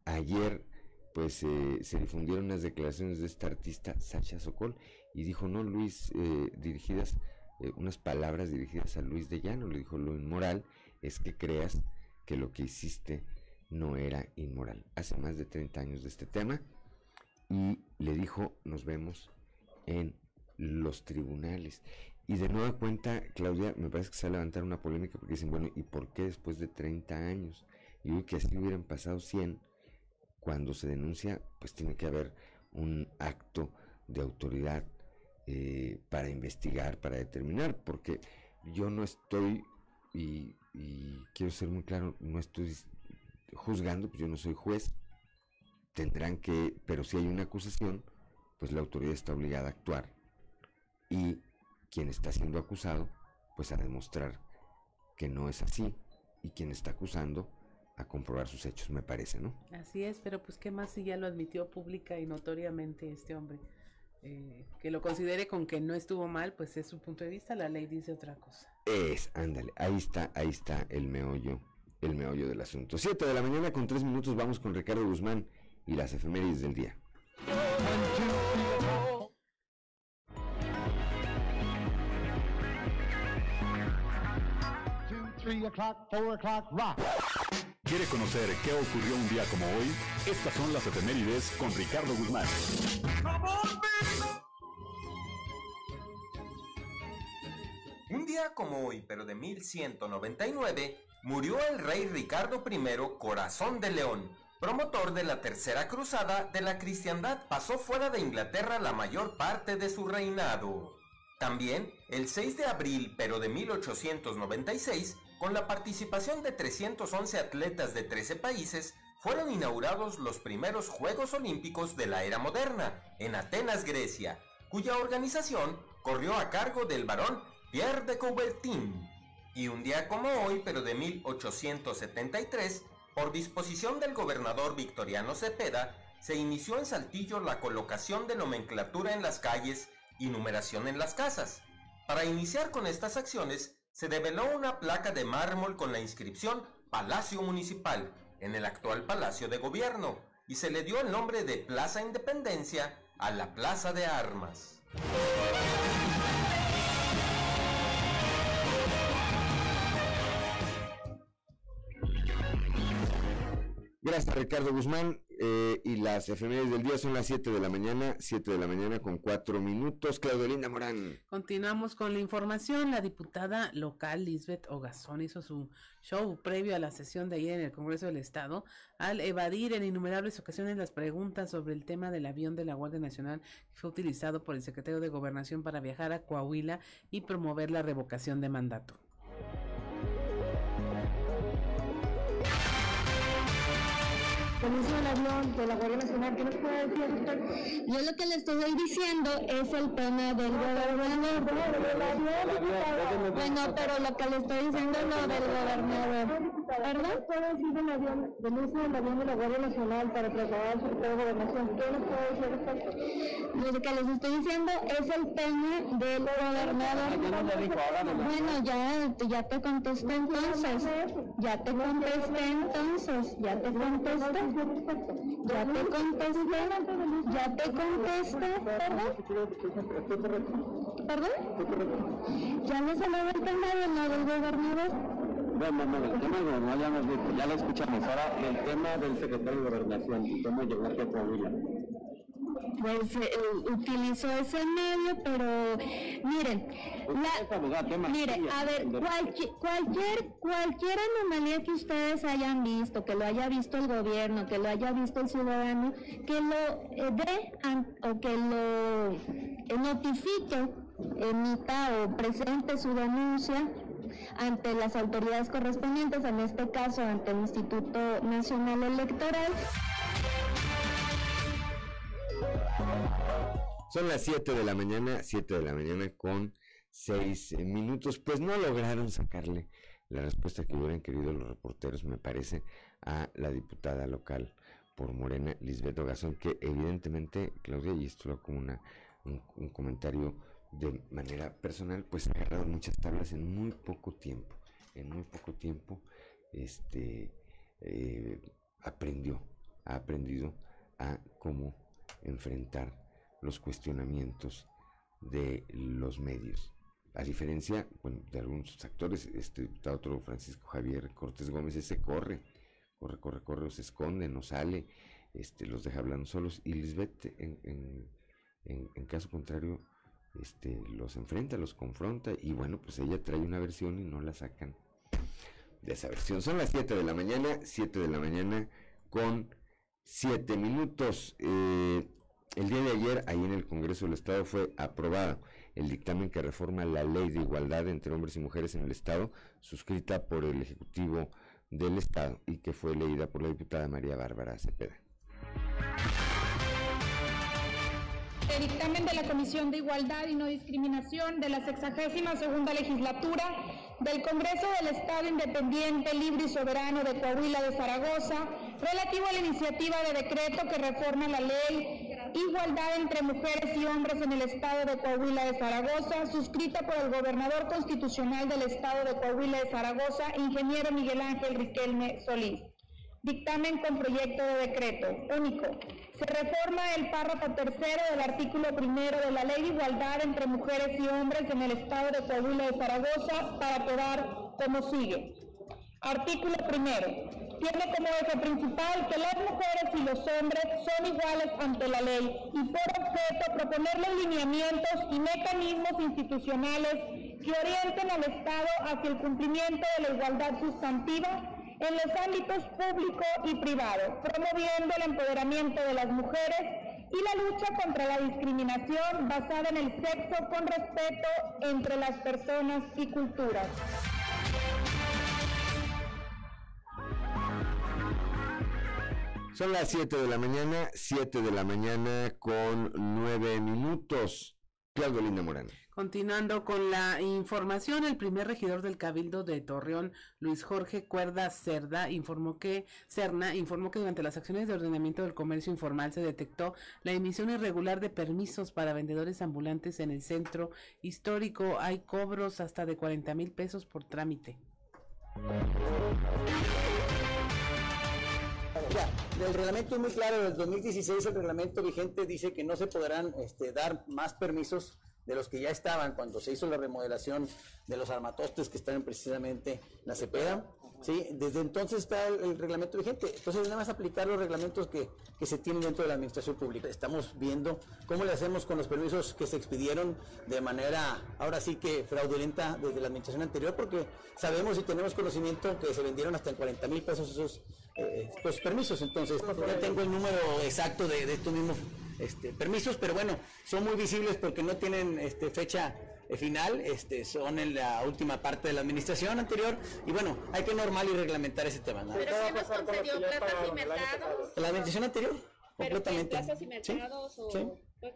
Speaker 1: ayer pues eh, se difundieron unas declaraciones de esta artista, Sasha Sokol, y dijo, no, Luis, eh, dirigidas, eh, unas palabras dirigidas a Luis de Llano, le dijo, lo inmoral es que creas que lo que hiciste no era inmoral. Hace más de 30 años de este tema, y le dijo, nos vemos en los tribunales. Y de nueva cuenta, Claudia, me parece que se va a levantar una polémica porque dicen, bueno, ¿y por qué después de 30 años? Y digo que así hubieran pasado 100, cuando se denuncia, pues tiene que haber un acto de autoridad eh, para investigar, para determinar, porque yo no estoy, y, quiero ser muy claro, no estoy juzgando, pues yo no soy juez, tendrán que, pero si hay una acusación, pues la autoridad está obligada a actuar y quien está siendo acusado, pues a demostrar que no es así y quien está acusando a comprobar sus hechos, me parece, ¿no?
Speaker 2: Así es, pero pues qué más si ya lo admitió pública y notoriamente este hombre. Eh, que lo considere con que no estuvo mal, pues es su punto de vista, la ley dice otra cosa.
Speaker 1: Es, ándale, ahí está, ahí está el meollo, el meollo del asunto. Siete de la mañana con tres minutos vamos con Ricardo Guzmán y las efemérides del día.
Speaker 3: ¿Quiere conocer qué ocurrió un día como hoy? Estas son las efemérides con Ricardo Guzmán.
Speaker 24: Un como hoy, pero de 1199, murió el rey Ricardo I Corazón de León, promotor de la Tercera Cruzada de la cristiandad. Pasó fuera de Inglaterra la mayor parte de su reinado. También, el 6 de abril, pero de 1896, con la participación de 311 atletas de 13 países, fueron inaugurados los primeros Juegos Olímpicos de la era moderna, en Atenas, Grecia, cuya organización corrió a cargo del barón Pierre de Coubertin. Y un día como hoy, pero de 1873, por disposición del gobernador Victoriano Cepeda, se inició en Saltillo la colocación de nomenclatura en las calles y numeración en las casas. Para iniciar con estas acciones, se develó una placa de mármol con la inscripción Palacio Municipal en el actual Palacio de Gobierno y se le dio el nombre de Plaza Independencia a la Plaza de Armas.
Speaker 1: Gracias Ricardo Guzmán. Eh, y las efemérides del día son las 7 de la mañana, 7 de la mañana con 4 minutos. Claudelinda Morán.
Speaker 2: Continuamos con la información. La diputada local Lisbeth Ogazón hizo su show previo a la sesión de ayer en el Congreso del Estado al evadir en innumerables ocasiones las preguntas sobre el tema del avión de la Guardia Nacional que fue utilizado por el secretario de Gobernación para viajar a Coahuila y promover la revocación de mandato.
Speaker 25: Comienzo del avión de la Guardia Nacional, ¿qué nos puede decir usted?
Speaker 26: Yo lo que le estoy diciendo es el tema del gobernador. Bueno, pero lo que le estoy diciendo es lo del gobernador.
Speaker 25: ¿Verdad? puede decir del avión, del uso del avión de la Guardia Nacional para trasladar su de gobernación? ¿Qué nos puede decir respecto?
Speaker 26: Lo que les estoy diciendo es el tema del gobernador. Bueno, ya, ya te contesté entonces. Ya te contesté entonces. Ya te contesté. Ya te contesté, ya te contesté, ¿perdón? ¿Perdón? Ya no se lo el tema de lo del gobernador.
Speaker 12: Bueno, no, el tema del gobernador ya, nos, ya lo escuchamos. Ahora, el tema del secretario de Gobernación, ¿cómo llegó a Coahuila?
Speaker 26: pues eh, utilizó ese medio, pero miren, la, mire, a ver, cualquier, cualquier, cualquier anomalía que ustedes hayan visto, que lo haya visto el gobierno, que lo haya visto el ciudadano, que lo dé o que lo notifique, emita o presente su denuncia ante las autoridades correspondientes, en este caso ante el Instituto Nacional Electoral.
Speaker 1: Son las 7 de la mañana, 7 de la mañana con 6 minutos. Pues no lograron sacarle la respuesta que hubieran querido los reporteros, me parece, a la diputada local por Morena, Lisbeth Ogazón, que evidentemente, Claudia, y esto lo como una, un comentario de manera personal, pues ha agarrado muchas tablas en muy poco tiempo. En muy poco tiempo, este, eh, aprendió, ha aprendido a cómo enfrentar los cuestionamientos de los medios. A diferencia de algunos actores, este otro Francisco Javier Cortés Gómez, se corre, corre, corre, corre, se esconde, no sale, este, los deja hablando solos. Y Lisbeth, en, en caso contrario, este, los enfrenta, los confronta y bueno, pues ella trae una versión y no la sacan de esa versión. Son las 7 de la mañana, 7 de la mañana con 7 minutos. Eh, el día de ayer, ahí en el Congreso del Estado, fue aprobado el dictamen que reforma la ley de igualdad entre hombres y mujeres en el Estado, suscrita por el Ejecutivo del Estado y que fue leída por la diputada María Bárbara Cepeda.
Speaker 27: El dictamen de la Comisión de Igualdad y No Discriminación de la 62 segunda legislatura del Congreso del Estado Independiente, Libre y Soberano de Coahuila de Zaragoza, relativo a la iniciativa de decreto que reforma la ley Igualdad entre Mujeres y Hombres en el Estado de Coahuila de Zaragoza, suscrita por el gobernador constitucional del Estado de Coahuila de Zaragoza, ingeniero Miguel Ángel Riquelme Solís. Dictamen con proyecto de decreto. Único. Se reforma el párrafo tercero del artículo primero de la Ley de Igualdad entre Mujeres y Hombres en el Estado de Coahuila de Zaragoza para quedar como sigue. Artículo primero. Tiene como eje principal que las mujeres y los hombres son iguales ante la ley y por objeto proponer los lineamientos y mecanismos institucionales que orienten al Estado hacia el cumplimiento de la igualdad sustantiva en los ámbitos público y privado, promoviendo el empoderamiento de las mujeres y la lucha contra la discriminación basada en el sexo con respeto entre las personas y culturas.
Speaker 1: Son las 7 de la mañana, 7 de la mañana con 9 minutos. Claudio Linda Morán.
Speaker 2: Continuando con la información, el primer regidor del Cabildo de Torreón, Luis Jorge Cuerda Cerda, informó que Cerna informó que durante las acciones de ordenamiento del comercio informal se detectó la emisión irregular de permisos para vendedores ambulantes en el centro histórico. Hay cobros hasta de 40 mil pesos por trámite.
Speaker 28: el reglamento es muy claro, del 2016 el reglamento vigente dice que no se podrán este, dar más permisos de los que ya estaban cuando se hizo la remodelación de los armatostes que están precisamente en la Cepeda. ¿sí? Desde entonces está el, reglamento vigente. Entonces, nada más aplicar los reglamentos que, que, se tienen dentro de la administración pública. Estamos viendo cómo le hacemos con los permisos que se expidieron de manera, ahora sí que fraudulenta desde la administración anterior, porque sabemos y tenemos conocimiento que se vendieron hasta en 40 mil pesos esos, eh, permisos. Entonces, no tengo el número exacto de, de estos mismos este, permisos, pero bueno, son muy visibles porque no tienen este, fecha eh, final, este, son en la última parte de la administración anterior y bueno, hay que normal y reglamentar ese tema.
Speaker 21: ¿Pero qué nos concedió plazas y mercados?
Speaker 28: La administración anterior, completamente.
Speaker 21: plazas y mercados o...?
Speaker 28: ¿Sí?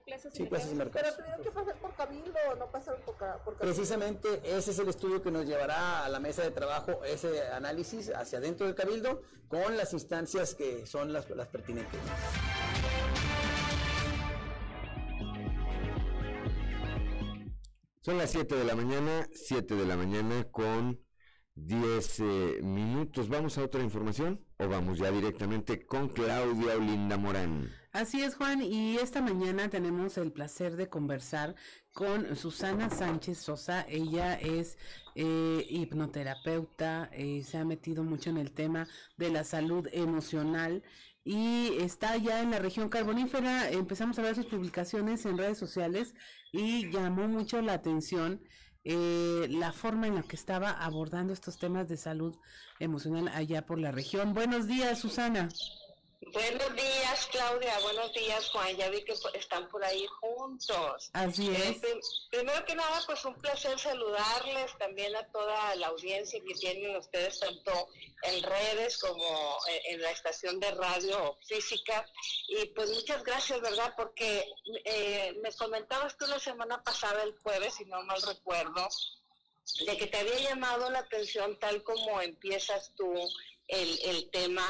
Speaker 21: Plazas
Speaker 28: sí, plazas y mercados.
Speaker 21: Pero tuvieron que pasar por cabildo o no pasaron por, por cabildo.
Speaker 28: Precisamente ese es el estudio que nos llevará a la mesa de trabajo, ese análisis hacia dentro del cabildo con las instancias que son las, las pertinentes.
Speaker 1: Son las 7 de la mañana, 7 de la mañana con 10 eh, minutos. ¿Vamos a otra información o vamos ya directamente con Claudia Olinda Morán?
Speaker 2: Así es, Juan, y esta mañana tenemos el placer de conversar con Susana Sánchez Sosa. Ella es eh, hipnoterapeuta, eh, se ha metido mucho en el tema de la salud emocional y está ya en la región carbonífera. Empezamos a ver sus publicaciones en redes sociales y llamó mucho la atención eh, la forma en la que estaba abordando estos temas de salud emocional allá por la región. Buenos días, Susana.
Speaker 29: Buenos días, Claudia. Buenos días, Juan. Ya vi que están por ahí juntos.
Speaker 2: Así
Speaker 29: Eh,
Speaker 2: es.
Speaker 29: prim- primero que nada, pues un placer saludarles también a toda la audiencia que tienen ustedes tanto en redes como eh, en la estación de radio física. Y pues muchas gracias, ¿verdad? Porque eh, me comentabas tú la semana pasada, el jueves, si no mal recuerdo, de que te había llamado la atención tal como empiezas tú el, el tema,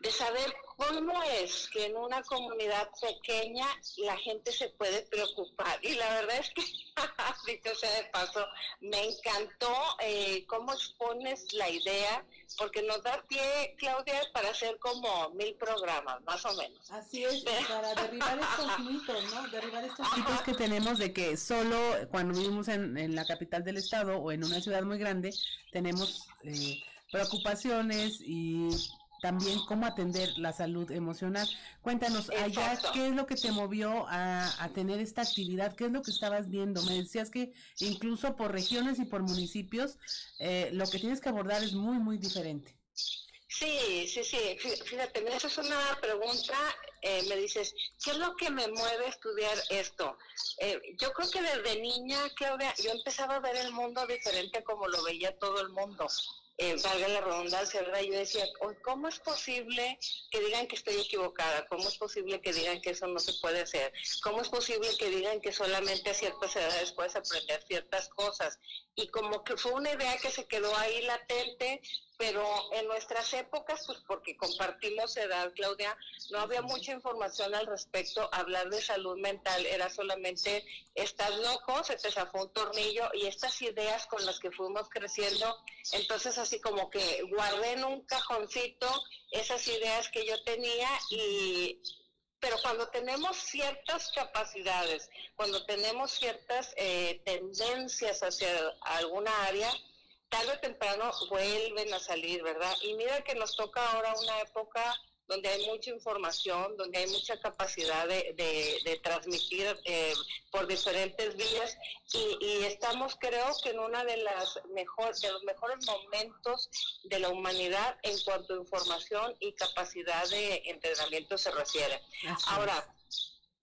Speaker 29: de saber cómo es que en una comunidad pequeña la gente se puede preocupar. Y la verdad es que, dicho sea de paso, me encantó eh, cómo expones la idea, porque nos da pie, Claudia, para hacer como mil programas, más o menos.
Speaker 2: Así es, para derribar estos mitos, ¿no? Derribar estos mitos que tenemos de que solo cuando vivimos en, en la capital del estado o en una ciudad muy grande tenemos eh, preocupaciones y también cómo atender la salud emocional. Cuéntanos, allá. ¿qué es lo que te movió a, a tener esta actividad? ¿Qué es lo que estabas viendo? Me decías que incluso por regiones y por municipios, eh, lo que tienes que abordar es muy, muy diferente.
Speaker 29: Sí, sí, sí. Fí- Fíjate, esa es una pregunta. eh, me dices, ¿qué es lo que me mueve a estudiar esto? Eh, yo creo que desde niña, Claudia, yo empezaba a ver el mundo diferente como lo veía todo el mundo. Eh, valga la redundancia, ¿verdad? Yo decía, "Oh, ¿cómo es posible que digan que estoy equivocada? ¿Cómo es posible que digan que eso no se puede hacer? ¿Cómo es posible que digan que solamente a ciertas edades puedes aprender ciertas cosas? Y como que fue una idea que se quedó ahí latente, pero en nuestras épocas, pues porque compartimos edad, Claudia, no había mucha información al respecto. Hablar de salud mental era solamente, estás loco, se te zafó un tornillo y estas ideas con las que fuimos creciendo, entonces así como que guardé en un cajoncito esas ideas que yo tenía y pero cuando tenemos ciertas capacidades, cuando tenemos ciertas eh, tendencias hacia alguna área, tarde o temprano vuelven a salir, ¿verdad? Y mira que nos toca ahora una época donde hay mucha información, donde hay mucha capacidad de, de- de transmitir eh, por diferentes vías y, y estamos creo que en una de las mejor, de los mejores momentos de la humanidad en cuanto a información y capacidad de entrenamiento se refiere. Ahora,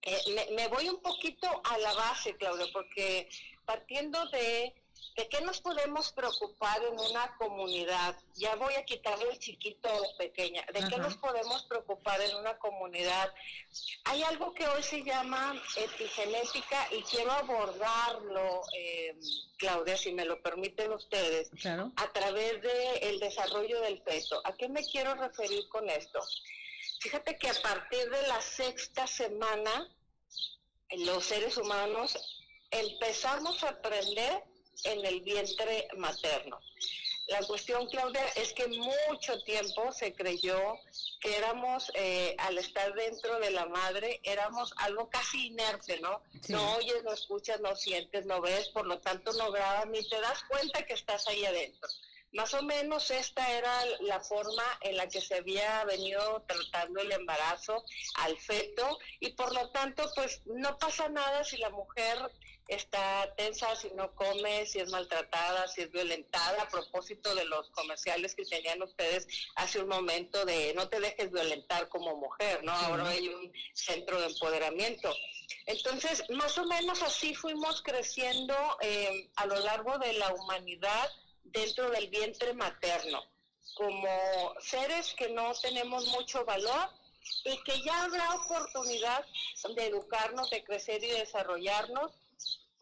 Speaker 29: eh, me, me voy un poquito a la base, Claudia, porque partiendo de, de qué nos podemos preocupar en una comunidad, ya voy a quitarle el chiquito la pequeña, de qué nos podemos preocupar en una comunidad. Hay algo que hoy se llama epigenética y quiero abordarlo, eh, Claudia, si me lo permiten ustedes,
Speaker 2: Claro.
Speaker 29: a través del desarrollo del feto. ¿A qué me quiero referir con esto? Fíjate que a partir de la sexta semana, los seres humanos empezamos a aprender en el vientre materno. La cuestión, Claudia, es que mucho tiempo se creyó que éramos, eh, al estar dentro de la madre, éramos algo casi inerte, ¿no?
Speaker 30: Sí.
Speaker 29: No oyes, no escuchas, no sientes, no ves, por lo tanto no grabas ni te das cuenta que estás ahí adentro. Más o menos esta era la forma en la que se había venido tratando el embarazo al feto y por lo tanto pues no pasa nada si la mujer está tensa, si no come, si es maltratada, si es violentada, a propósito de los comerciales que tenían ustedes hace un momento de no te dejes violentar como mujer, ¿no? Ahora hay un centro de empoderamiento. Entonces, más o menos así fuimos creciendo eh, a lo largo de la humanidad dentro del vientre materno, como seres que no tenemos mucho valor y que ya habrá oportunidad de educarnos, de crecer y desarrollarnos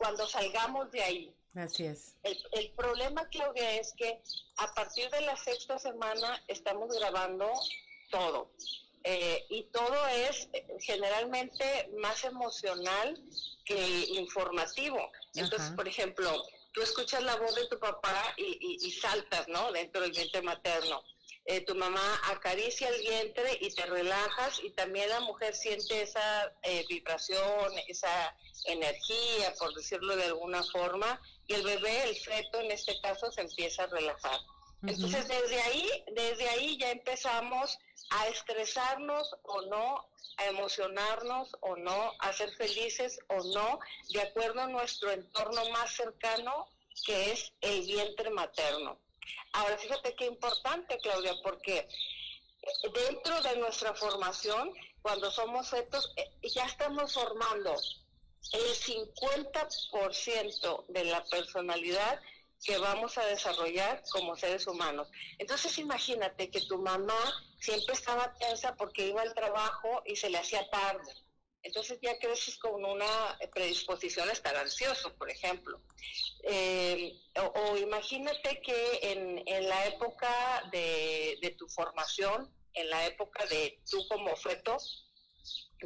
Speaker 29: cuando salgamos de ahí.
Speaker 2: Así es.
Speaker 29: El, el problema, Claudia, es que a partir de la sexta semana estamos grabando todo. Eh, y todo es eh, generalmente más emocional que informativo. Entonces,
Speaker 30: Ajá.
Speaker 29: por ejemplo, tú escuchas la voz de tu papá y, y- y saltas, ¿no? Dentro del vientre materno. Eh, tu mamá acaricia el vientre y te relajas y también la mujer siente esa eh, vibración, esa energía, por decirlo de alguna forma, y el bebé, el feto en este caso, se empieza a relajar. Entonces, desde ahí, desde ahí ya empezamos a estresarnos o no, a emocionarnos o no, a ser felices o no, de acuerdo a nuestro entorno más cercano, que es el vientre materno. Ahora, fíjate qué importante, Claudia, porque dentro de nuestra formación, cuando somos fetos, eh, ya estamos formando el 50% de la personalidad que vamos a desarrollar como seres humanos. Entonces imagínate que tu mamá siempre estaba tensa porque iba al trabajo y se le hacía tarde. Entonces ya creces con una predisposición a estar ansioso, por ejemplo. Eh, o, imagínate que en, en la época de, de, tu formación, en la época de tú como feto,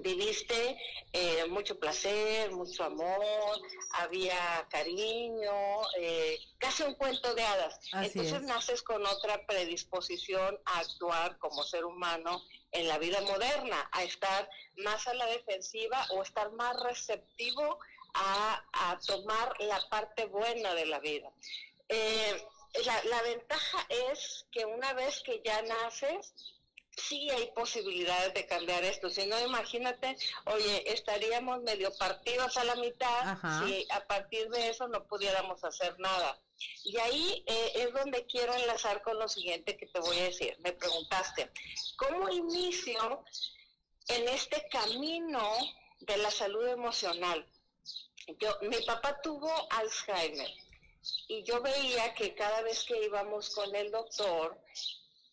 Speaker 29: viviste eh, mucho placer, mucho amor, había cariño, eh, casi un cuento de hadas. Entonces naces con otra predisposición a actuar como ser humano en la vida moderna, a estar más a la defensiva o estar más receptivo a, tomar la parte buena de la vida. Eh, la, la ventaja es que una vez que ya naces, sí hay posibilidades de cambiar esto. Si no, imagínate, oye, estaríamos medio partidos a la mitad si a partir de eso no pudiéramos hacer nada. Y ahí eh, es donde quiero enlazar con lo siguiente que te voy a decir. Me preguntaste, ¿cómo inicio en este camino de la salud emocional? Yo, mi papá tuvo Alzheimer y yo veía que cada vez que íbamos con el doctor,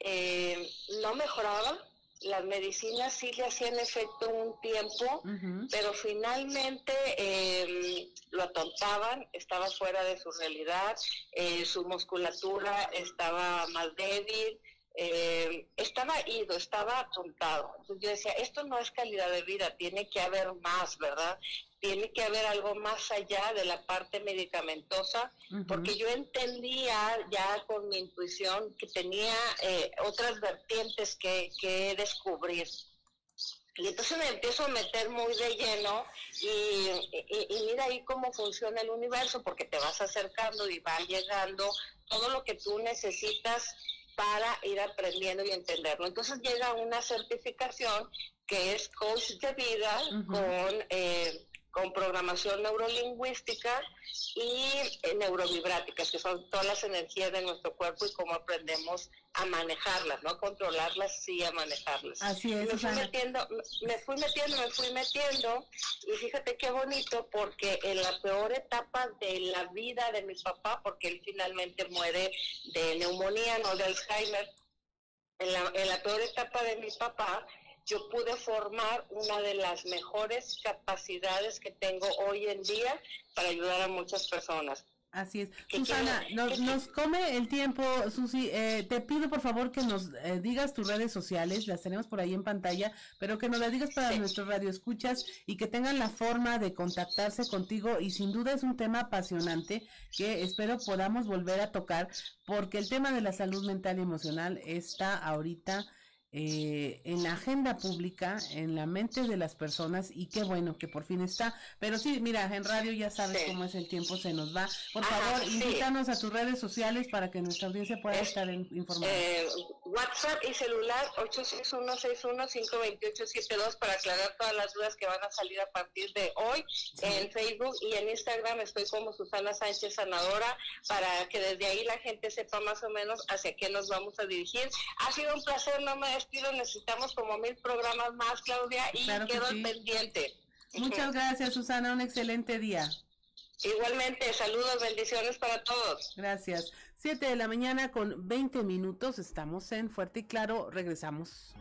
Speaker 29: eh, no mejoraba, las medicinas sí le hacían efecto un tiempo, pero finalmente eh, lo atontaban, estaba fuera de su realidad, eh, su musculatura estaba más débil, estaba ido, estaba atontado. Entonces yo decía, esto no es calidad de vida, tiene que haber más, ¿verdad? Tiene que haber algo más allá de la parte medicamentosa, porque yo entendía ya con mi intuición que tenía eh, otras vertientes que, que descubrir. Y entonces me empiezo a meter muy de lleno y, y, mira ahí cómo funciona el universo, porque te vas acercando y va llegando todo lo que tú necesitas para ir aprendiendo y entenderlo. Entonces llega una certificación que es coach de vida con eh, con programación neurolingüística y eh, neurovibráticas, que son todas las energías de nuestro cuerpo y cómo aprendemos a manejarlas, no a controlarlas, sí a manejarlas.
Speaker 2: Así es.
Speaker 29: Me fui, metiendo, me fui metiendo, me fui metiendo, y fíjate qué bonito, porque en la peor etapa de la vida de mi papá, porque él finalmente muere de neumonía, no de Alzheimer, en la, en la peor etapa de mi papá, yo pude formar una de las mejores capacidades que tengo hoy en día para ayudar a muchas personas.
Speaker 2: Así es. Susana, nos, come el tiempo. Susi, eh, te pido por favor que nos eh, digas tus redes sociales, las tenemos por ahí en pantalla, pero que nos las digas para nuestros radioescuchas y que tengan la forma de contactarse contigo. Y sin duda es un tema apasionante que espero podamos volver a tocar, porque el tema de la salud mental y emocional está ahorita eh, en la agenda pública, en la mente de las personas y qué bueno que por fin está. Pero sí, mira, en radio ya sabes cómo es el tiempo, se nos va. Por favor, invítanos a tus redes sociales para que nuestra audiencia pueda estar informada.
Speaker 29: Eh, WhatsApp y celular 861-615-2872 para aclarar todas las dudas que van a salir a partir de hoy. En Facebook y en Instagram estoy como Susana Sánchez Sanadora para que desde ahí la gente sepa más o menos hacia qué nos vamos a dirigir. Ha sido un placer, no me necesitamos como mil programas más, Claudia, y quedo pendiente.
Speaker 2: Muchas gracias, Susana, un excelente día.
Speaker 29: Igualmente, saludos, bendiciones para todos.
Speaker 2: Gracias. Siete de la mañana con 20 minutos, estamos en Fuerte y Claro, regresamos.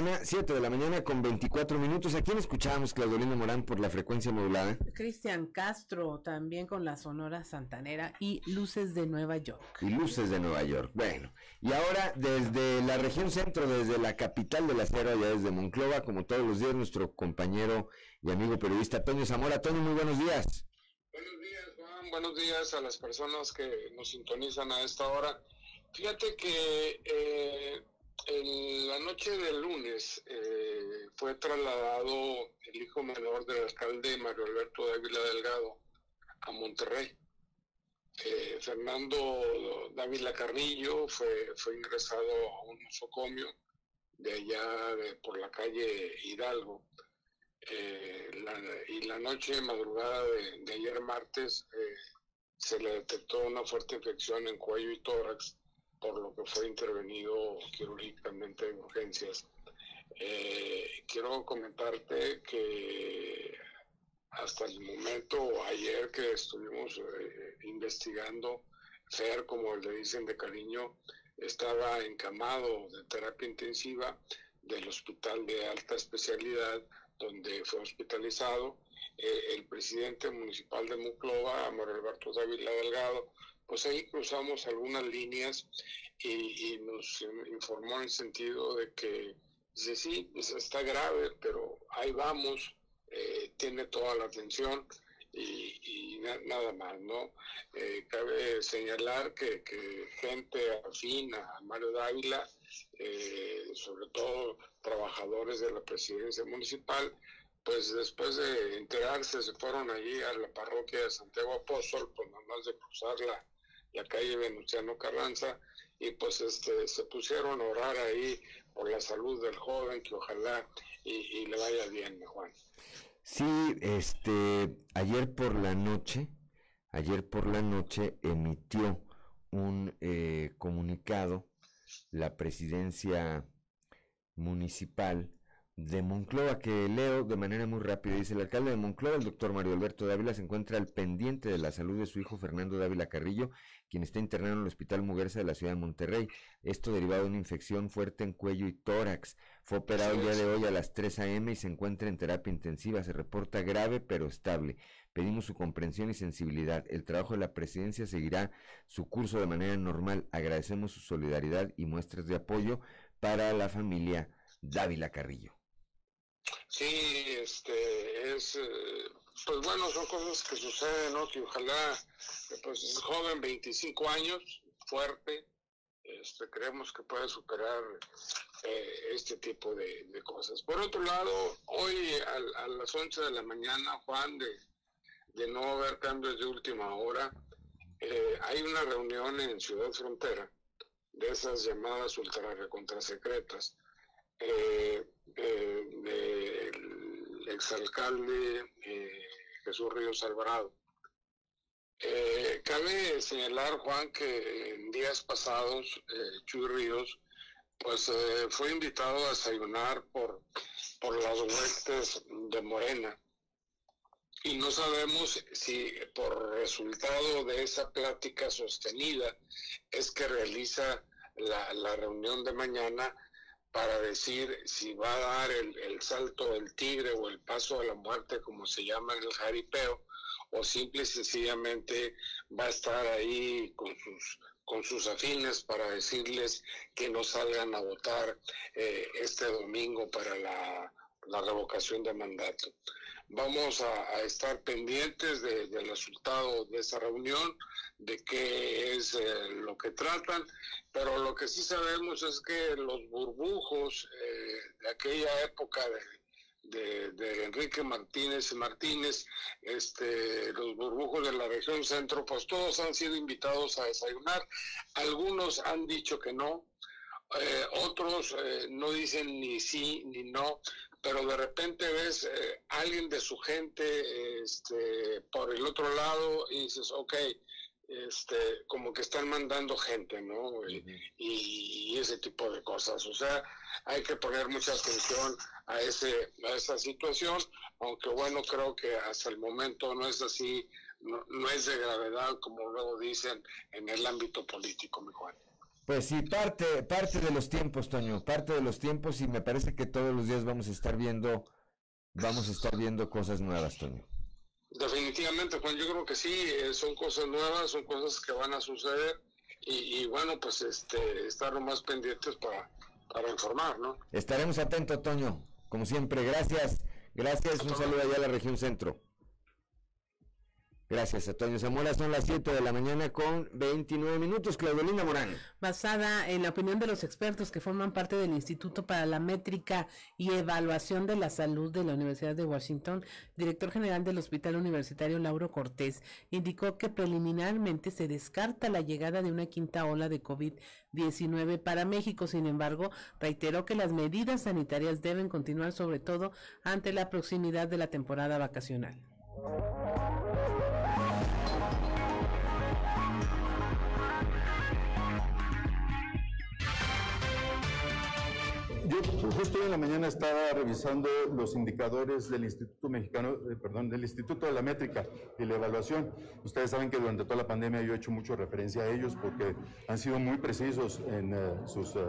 Speaker 1: Mañana, 7 de la mañana con 24 minutos. ¿A quién escuchamos, Claudelina Morán, por la frecuencia modulada?
Speaker 2: Cristian Castro, también con la Sonora Santanera y Luces de Nueva York.
Speaker 1: Y Luces de Nueva York. Bueno, y ahora desde la región centro, desde la capital de la sierra, ya desde Monclova, como todos los días, nuestro compañero y amigo periodista Toño Zamora. Toño, muy buenos días.
Speaker 31: Buenos días, Juan. Buenos días a las personas que nos sintonizan a esta hora. Fíjate que eh, en la noche del lunes eh, fue trasladado el hijo menor del alcalde Mario Alberto Dávila Delgado a Monterrey. Eh, Fernando Dávila Carrillo fue, fue ingresado a un nosocomio de allá por la calle Hidalgo. y la noche madrugada de, de ayer martes se le detectó una fuerte infección en cuello y tórax por lo que fue intervenido quirúrgicamente en urgencias. Eh, quiero comentarte que hasta el momento, ayer que estuvimos eh, investigando, FER, como le dicen de cariño, estaba encamado de terapia intensiva del hospital de alta especialidad donde fue hospitalizado. Eh, el presidente municipal de Muclova, Amor Alberto Dávila Delgado, pues ahí cruzamos algunas líneas y, nos informó en sentido de que dice, sí, está grave, pero ahí vamos, eh, tiene toda la atención y, nada más, ¿no? Eh, cabe señalar que, gente afín a Mario Dávila, eh, sobre todo trabajadores de la presidencia municipal, pues después de enterarse se fueron allí a la parroquia de Santiago Apóstol, pues nada más de cruzar la, la calle Venustiano Carranza, y pues este, se pusieron a orar ahí por la salud del joven, que ojalá y, le vaya bien, Juan.
Speaker 1: Sí, este, ayer por la noche, ayer por la noche emitió un eh, comunicado la presidencia municipal de Monclova, que leo de manera muy rápida. Dice el alcalde de Monclova, el doctor Mario Alberto Dávila, se encuentra al pendiente de la salud de su hijo Fernando Dávila Carrillo, quien está internado en el Hospital Muguerza de la ciudad de Monterrey. Esto derivado de una infección fuerte en cuello y tórax. Fue operado el día de hoy a las 3 a.m. y se encuentra en terapia intensiva. Se reporta grave pero estable. Pedimos su comprensión y sensibilidad. El trabajo de la presidencia seguirá su curso de manera normal. Agradecemos su solidaridad y muestras de apoyo para la familia Dávila Carrillo.
Speaker 31: Sí, este, es, eh, pues bueno, son cosas que suceden, ¿no? Que ojalá, pues es joven, 25 años, fuerte, este, creemos que puede superar eh, este tipo de, cosas. Por otro lado, hoy a, las 11 de la mañana, Juan, de, de no haber cambios de última hora, eh, hay una reunión en Ciudad Frontera de esas llamadas ultra secretas eh, eh, del exalcalde eh, Jesús Ríos Alvarado. Eh, cabe señalar, Juan, que en días pasados Chuy Ríos pues fue invitado a desayunar por, por las huestes de Morena. Y no sabemos si por resultado de esa plática sostenida es que realiza la, la reunión de mañana para decir si va a dar el, salto del tigre o el paso a la muerte, como se llama en el jaripeo, o simple y sencillamente va a estar ahí con sus con sus afines para decirles que no salgan a votar eh, este domingo para la, revocación de mandato. Vamos a, estar pendientes del resultado de esa reunión, de qué es eh, lo que tratan, pero lo que sí sabemos es que los burbujos eh, de aquella época de, de, Enrique Martínez Martínez, este, los burbujos de la región centro, pues todos han sido invitados a desayunar. Algunos han dicho que no, eh, otros no dicen ni sí ni no, pero de repente ves eh, alguien de su gente este, por el otro lado y dices, ok, este, como que están mandando gente, ¿no? y, ese tipo de cosas. O sea, hay que poner mucha atención a, ese, a esa situación, aunque bueno, creo que hasta el momento no es así, no, no es de gravedad como luego dicen en el ámbito político, mi Juan.
Speaker 1: Pues sí, parte, parte de los tiempos, Toño, parte de los tiempos y me parece que todos los días vamos a estar viendo, vamos a estar viendo cosas nuevas, Toño.
Speaker 31: Definitivamente, Juan, yo creo que sí, eh, son cosas nuevas, son cosas que van a suceder y, bueno, pues este, estar más pendientes para, para informar, ¿no?
Speaker 1: Estaremos atentos, Toño, como siempre, gracias, gracias, un saludo allá a la región centro. Gracias, Antonio Zamora. Son las 7 de la mañana con 29 minutos. Claudelina Morán.
Speaker 2: Basada en la opinión de los expertos que forman parte del Instituto para la Métrica y Evaluación de la Salud de la Universidad de Washington, director general del Hospital Universitario Lauro Cortés indicó que preliminarmente se descarta la llegada de una quinta ola de COVID-19 para México. Sin embargo, reiteró que las medidas sanitarias deben continuar, sobre todo ante la proximidad de la temporada vacacional.
Speaker 30: Yo justo en la mañana estaba revisando los indicadores del Instituto Mexicano, eh, perdón, del Instituto de la Métrica y la Evaluación. Ustedes saben que durante toda la pandemia yo he hecho mucho referencia a ellos porque han sido muy precisos en eh, sus eh,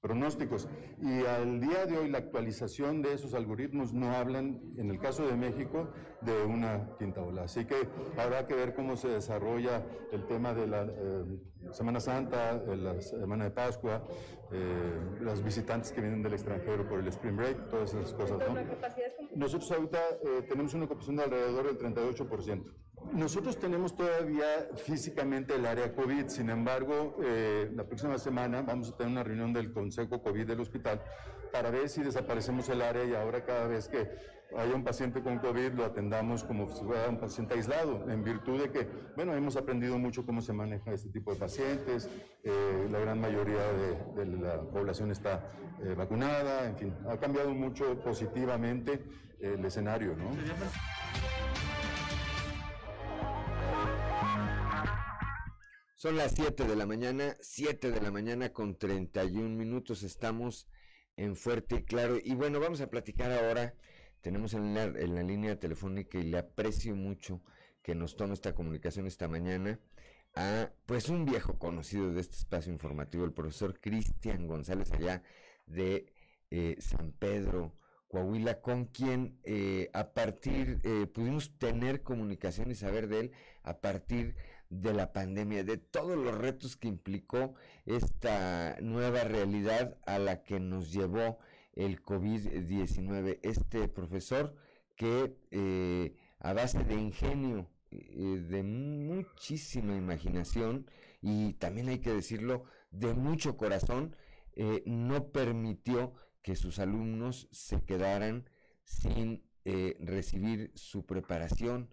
Speaker 30: pronósticos. Y al día de hoy la actualización de esos algoritmos no hablan, en el caso de México, de una quinta ola. Así que habrá que ver cómo se desarrolla el tema de la Semana Santa, la Semana de Pascua, eh, los visitantes que vienen del extranjero por el Spring Break, todas esas cosas. ¿no? Nosotros ahorita eh, tenemos una ocupación de alrededor del 38%. Nosotros tenemos todavía físicamente el área COVID, sin embargo, eh, la próxima semana vamos a tener una reunión del Consejo COVID del hospital para ver si desaparecemos el área y ahora cada vez que haya un paciente con COVID lo atendamos como si fuera un paciente aislado, en virtud de que, bueno, hemos aprendido mucho cómo se maneja este tipo de pacientes, eh, la gran mayoría de, la población está eh, vacunada, en fin, ha cambiado mucho positivamente el escenario, ¿no?
Speaker 1: Son las 7 de la mañana, 7 de la mañana con 31 minutos, estamos en Fuerte y Claro. Y bueno, vamos a platicar ahora tenemos en la, en la línea telefónica y le aprecio mucho que nos tome esta comunicación esta mañana a pues un viejo conocido de este espacio informativo, el profesor Cristian González allá de eh, San Pedro, Coahuila, con quien eh, a partir, eh, pudimos tener comunicación y saber de él a partir de la pandemia, de todos los retos que implicó esta nueva realidad a la que nos llevó el COVID-19. Este profesor que eh, a base de ingenio, eh, de muchísima imaginación y también hay que decirlo, de mucho corazón, eh, no permitió que sus alumnos se quedaran sin recibir su preparación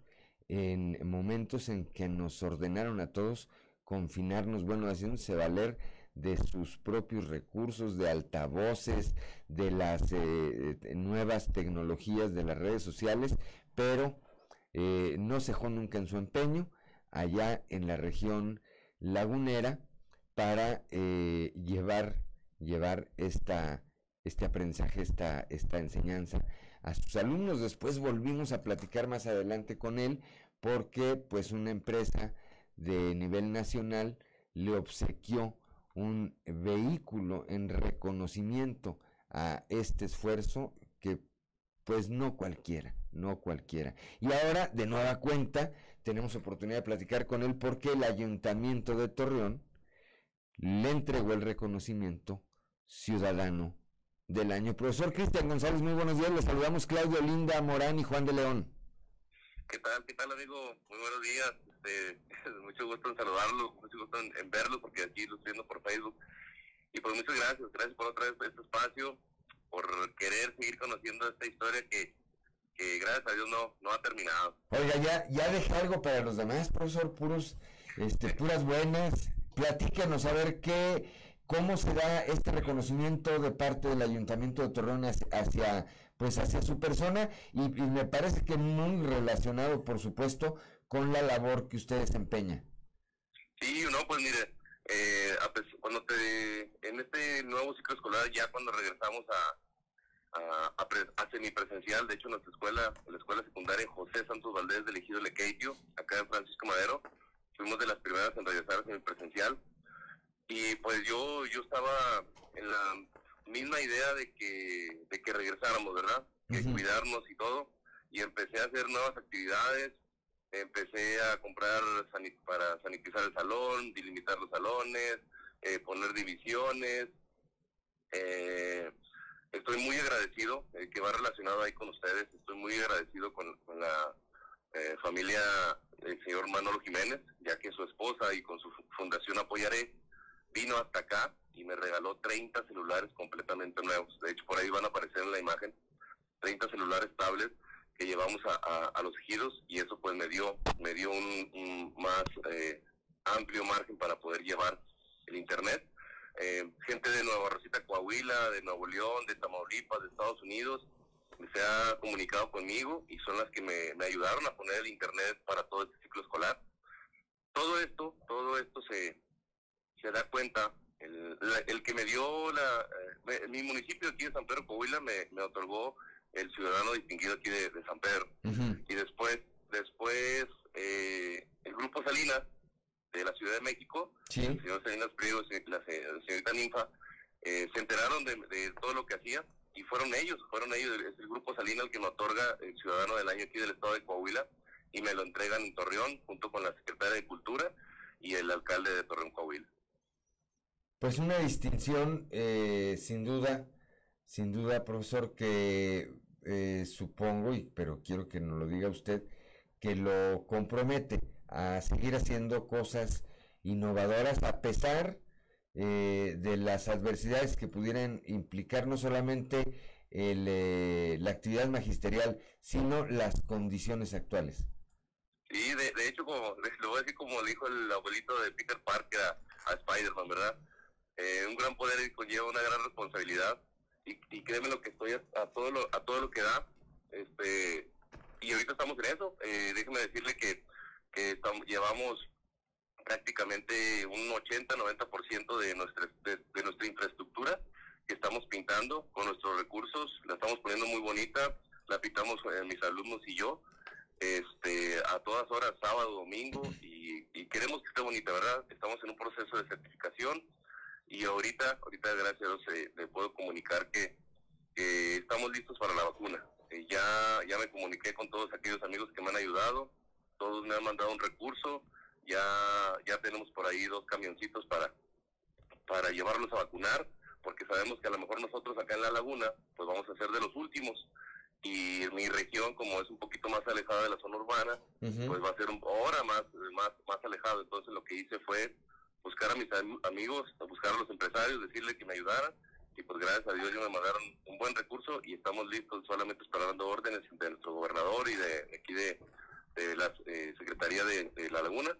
Speaker 1: en momentos en que nos ordenaron a todos confinarnos, bueno, haciéndose valer de sus propios recursos, de altavoces, de las eh, nuevas tecnologías de las redes sociales, pero eh, no cejó nunca en su empeño allá en la región lagunera para eh, llevar, llevar esta, este aprendizaje, esta, esta enseñanza a sus alumnos. Después volvimos a platicar más adelante con él porque pues una empresa de nivel nacional le obsequió un vehículo en reconocimiento a este esfuerzo que pues no cualquiera, no cualquiera. Y ahora, de nueva cuenta, tenemos oportunidad de platicar con él porque el ayuntamiento de Torreón le entregó el reconocimiento ciudadano del año. Profesor Cristian González, muy buenos días. Le saludamos Claudio Linda Morán y Juan de León.
Speaker 32: ¿Qué tal? ¿Qué tal, amigo? Muy buenos días. Este, mucho gusto en saludarlo, mucho gusto en, verlo, porque aquí lo estoy viendo por Facebook. Y pues muchas gracias, gracias por otra vez este espacio, por querer seguir conociendo esta historia que, que gracias a Dios no, no ha terminado.
Speaker 1: Oiga, ya, ya dejé algo para los demás, profesor, puros, este, puras buenas. Platícanos a ver qué, cómo se da este reconocimiento de parte del Ayuntamiento de Torreón hacia, pues hacia su persona y, me parece que muy relacionado, por supuesto, con la labor que usted desempeña.
Speaker 32: Sí, no, pues mire, eh, cuando te, en este nuevo ciclo escolar, ya cuando regresamos a, a, a, semipresencial, de hecho nuestra escuela, la escuela secundaria José Santos Valdés del Ejido Lequeitio, acá en Francisco Madero, fuimos de las primeras en regresar a semipresencial. Y pues yo, yo estaba en la misma idea de que, de que regresáramos, ¿verdad? Que cuidarnos y todo. Y empecé a hacer nuevas actividades, empecé a comprar para sanitizar el salón, delimitar los salones, eh, poner divisiones. Eh, estoy muy agradecido, eh, que va relacionado ahí con ustedes, estoy muy agradecido con, con la familia del señor Manolo Jiménez, ya que su esposa y con su fundación Apoyaré vino hasta acá y me regaló 30 celulares completamente nuevos. De hecho, por ahí van a aparecer en la imagen 30 celulares tablets que llevamos a, a, los ejidos y eso pues me dio me dio un, más eh, amplio margen para poder llevar el internet. Eh, gente de Nueva Rosita, Coahuila, de Nuevo León, de Tamaulipas, de Estados Unidos, se ha comunicado conmigo y son las que me, me ayudaron a poner el internet para todo este ciclo escolar. Todo esto, todo esto se, se da cuenta, el, el que me dio la, eh, mi municipio aquí de San Pedro Coahuila me, me otorgó el ciudadano distinguido aquí de, San Pedro. Y después, después eh, el grupo Salinas de la Ciudad de México, el señor Salinas Priego, la, señorita Ninfa, eh, se enteraron de, todo lo que hacía y fueron ellos, fueron ellos, es el grupo Salinas el que me otorga el ciudadano del año aquí del estado de Coahuila y me lo entregan en Torreón junto con la secretaria de Cultura y el alcalde de Torreón Coahuila.
Speaker 1: Pues una distinción eh, sin duda, sin duda, profesor, que eh, supongo, y, pero quiero que nos lo diga usted, que lo compromete a seguir haciendo cosas innovadoras a pesar eh, de las adversidades que pudieran implicar no solamente la actividad magisterial, sino las condiciones actuales.
Speaker 32: Sí, de, hecho, como, lo voy a decir como dijo el abuelito de Peter Parker a, a Spider-Man, ¿verdad? Eh, un gran poder conlleva una gran responsabilidad y, créeme lo que estoy a, todo lo a todo lo que da este y ahorita estamos en eso. Eh, déjeme decirle que, que estamos, llevamos prácticamente un 80-90% de nuestra de, nuestra infraestructura que estamos pintando con nuestros recursos. La estamos poniendo muy bonita la pintamos eh, mis alumnos y yo este a todas horas sábado domingo y, y queremos que esté bonita verdad estamos en un proceso de certificación y ahorita, ahorita gracias a Dios eh, le puedo comunicar que, estamos listos para la vacuna. Eh, ya, ya me comuniqué con todos aquellos amigos que me han ayudado, todos me han mandado un recurso, ya, ya tenemos por ahí dos camioncitos para, para llevarlos a vacunar, porque sabemos que a lo mejor nosotros acá en la laguna, pues vamos a ser de los últimos. Y mi región, como es un poquito más alejada de la zona urbana, pues va a ser un, ahora más, más, más alejado. Entonces lo que hice fue buscar a mis amigos, a buscar a los empresarios, decirle que me ayudaran y pues gracias a Dios ya me mandaron un buen recurso y estamos listos solamente esperando órdenes de nuestro gobernador y de, aquí de, la eh, Secretaría de, la Laguna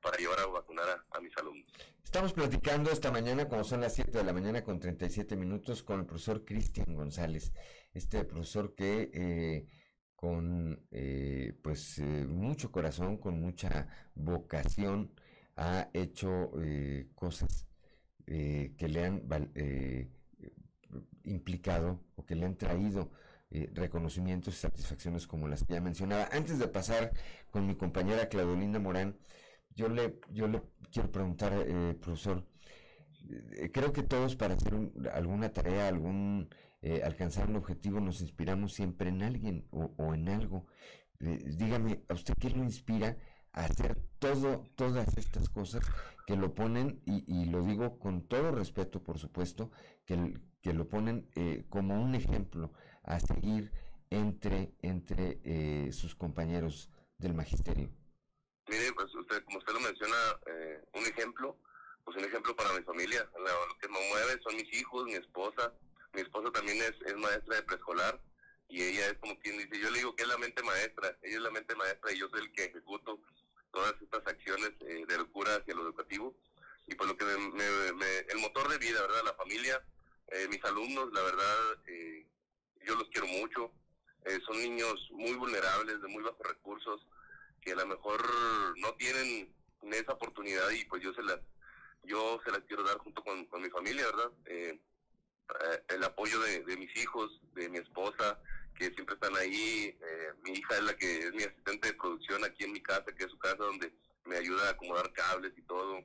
Speaker 32: para llevar a vacunar a, mis alumnos.
Speaker 1: Estamos platicando esta mañana, como son las 7 de la mañana con 37 minutos, con el profesor Cristian González, este profesor que eh, con eh, pues mucho corazón, con mucha vocación, ha hecho eh, cosas eh, que le han eh, implicado o que le han traído reconocimientos y satisfacciones como las que ya mencionaba. Antes de pasar con mi compañera Claudelina Morán, yo le, yo le quiero preguntar, profesor, creo que todos para hacer alguna tarea, algún alcanzar un objetivo, nos inspiramos siempre en alguien o, o en algo. dígame, ¿a usted qué lo inspira hacer todo, todas estas cosas que lo ponen, y, lo digo con todo respeto, por supuesto, que, lo ponen eh, como un ejemplo a seguir entre, entre eh, sus compañeros del magisterio.
Speaker 32: Mire, pues usted, como usted lo menciona, eh, un ejemplo, pues un ejemplo para mi familia. Lo, que me mueve son mis hijos, mi esposa. Mi esposa también es, es maestra de preescolar y ella es como quien dice, yo le digo que es la mente maestra, ella es la mente maestra y yo soy el que ejecuto todas estas acciones eh, de locura hacia lo educativo y por lo que el motor de vida, ¿verdad? La familia, eh, mis alumnos, la verdad, eh, yo los quiero mucho. son niños muy vulnerables, de muy bajos recursos, que a lo mejor no tienen esa oportunidad y pues yo se las, yo se las quiero dar junto con, mi familia, ¿verdad? el apoyo de mis hijos, de mi esposa, que siempre están ahí. Eh, mi hija es la que es mi asistente de producción aquí en mi casa, que es su casa donde me ayuda a acomodar cables y todo.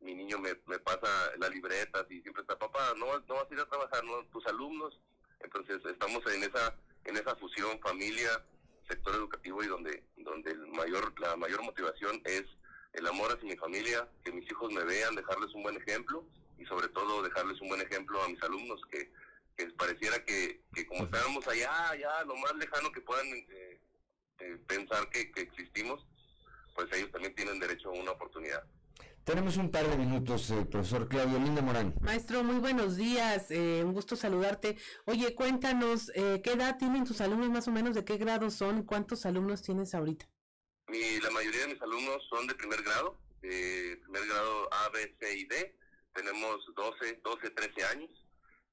Speaker 32: Mi niño me, me pasa las libretas y siempre está, papá, no, no vas a ir a trabajar, no, tus alumnos. Entonces estamos en esa, en esa fusión familia, sector educativo y donde, donde el mayor, la mayor motivación es el amor hacia mi familia, que mis hijos me vean, dejarles un buen ejemplo y sobre todo dejarles un buen ejemplo a mis alumnos que, que pareciera que, que como estábamos allá, allá, lo más lejano que puedan eh, eh, pensar que, que existimos, pues ellos también tienen derecho a una oportunidad.
Speaker 1: Tenemos un par de minutos, eh, profesor Claudio Linda Morán.
Speaker 2: Maestro, muy buenos días, eh, un gusto saludarte. Oye, cuéntanos, eh, ¿qué edad tienen tus alumnos más o menos? ¿De qué grado son? ¿Cuántos alumnos tienes ahorita?
Speaker 32: Mi, la mayoría de mis alumnos son de primer grado, de primer grado A, B, C y D. Tenemos 12, 12, 13 años.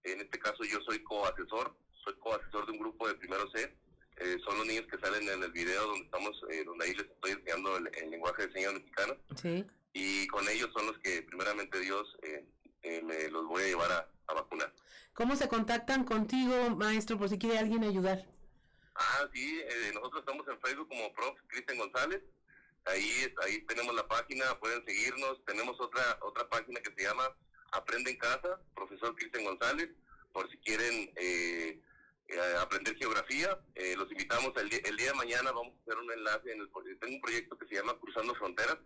Speaker 32: En este caso yo soy coasesor, soy coasesor de un grupo de primero C. Eh, son los niños que salen en el video donde estamos, eh, donde ahí les estoy enseñando el, el lenguaje de señas mexicano.
Speaker 2: Sí.
Speaker 32: Y con ellos son los que primeramente Dios eh, eh, me los voy a llevar a, a vacunar.
Speaker 2: ¿Cómo se contactan contigo, maestro, por si quiere alguien ayudar?
Speaker 32: Ah, sí, eh, nosotros estamos en Facebook como Prof. Cristian González. Ahí, ahí tenemos la página, pueden seguirnos. Tenemos otra otra página que se llama Aprende en Casa, Profesor Cristian González, por si quieren eh, eh, aprender geografía. Eh, los invitamos el, el día de mañana, vamos a hacer un enlace, en el, tengo un proyecto que se llama Cruzando Fronteras.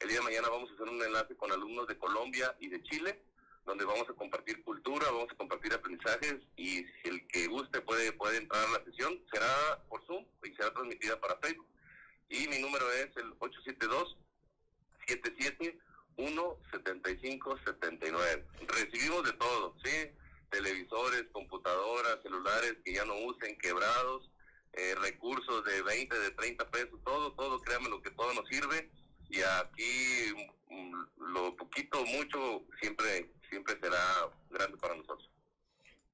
Speaker 32: El día de mañana vamos a hacer un enlace con alumnos de Colombia y de Chile, donde vamos a compartir cultura, vamos a compartir aprendizajes y si el que guste puede, puede entrar a la sesión. Será por Zoom y será transmitida para Facebook. Y mi número es el 872-77-175-79. Recibimos de todo, ¿sí? Televisores, computadoras, celulares que ya no usen, quebrados, eh, recursos de 20, de 30 pesos, todo, todo, créanme lo que todo nos sirve. Y aquí mm, lo poquito, mucho, siempre, siempre será grande para nosotros.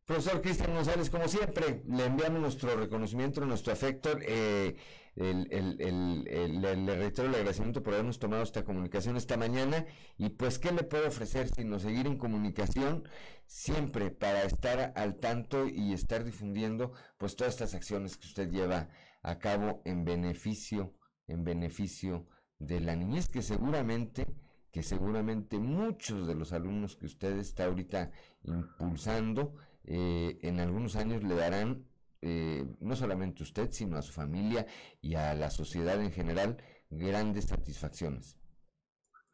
Speaker 1: Profesor Cristian González, como siempre, le enviamos nuestro reconocimiento, nuestro afecto. eh, el, el, el, le reitero el agradecimiento por habernos tomado esta comunicación esta mañana. Y pues, ¿qué le puedo ofrecer sino seguir en comunicación siempre para estar al tanto y estar difundiendo pues todas estas acciones que usted lleva a cabo en beneficio, en beneficio de la niñez que seguramente que seguramente muchos de los alumnos que usted está ahorita impulsando eh, en algunos años le darán eh, no solamente usted sino a su familia y a la sociedad en general grandes satisfacciones.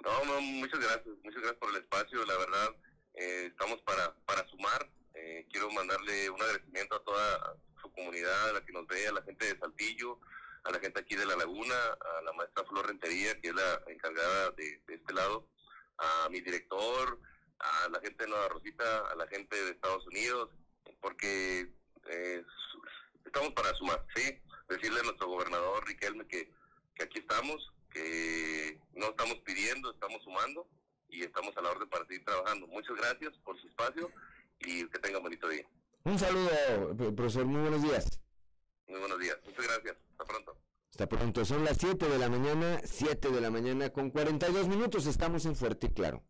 Speaker 32: No, no, muchas gracias, muchas gracias por el espacio, la verdad, eh, estamos para, para sumar, eh, quiero mandarle un agradecimiento a toda su comunidad, a la que nos ve, a la gente de Saltillo, a la gente aquí de La Laguna, a la maestra Flor Rentería, que es la encargada de, este lado, a mi director, a la gente de Nueva Rosita, a la gente de Estados Unidos, porque eh, estamos para sumar, ¿sí? Decirle a nuestro gobernador Riquelme que, que aquí estamos, que no estamos pidiendo, estamos sumando y estamos a la orden para seguir trabajando. Muchas gracias por su espacio y que tengan bonito día.
Speaker 1: Un saludo, profesor, muy buenos días.
Speaker 32: Muy buenos días. Muchas gracias. Hasta pronto.
Speaker 1: Hasta pronto, son las 7 de la mañana, 7 de la mañana con 42 minutos, estamos en Fuerte y Claro.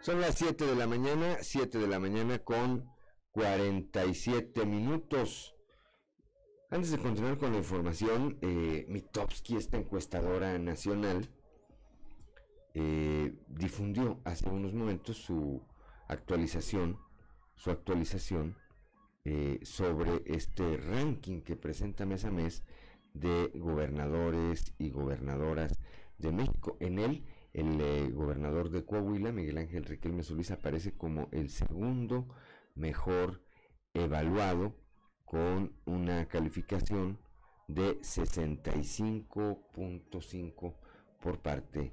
Speaker 1: Son las 7 de la mañana, 7 de la mañana con 47 minutos. Antes de continuar con la información, eh, esta encuestadora nacional, eh, difundió hace unos momentos su actualización, su actualización eh, sobre este ranking que presenta mes a mes de gobernadores y gobernadoras de México. En él, el eh, gobernador de Coahuila, Miguel Ángel Riquelme Solís, aparece como el segundo mejor evaluado con una calificación de 65.5 por parte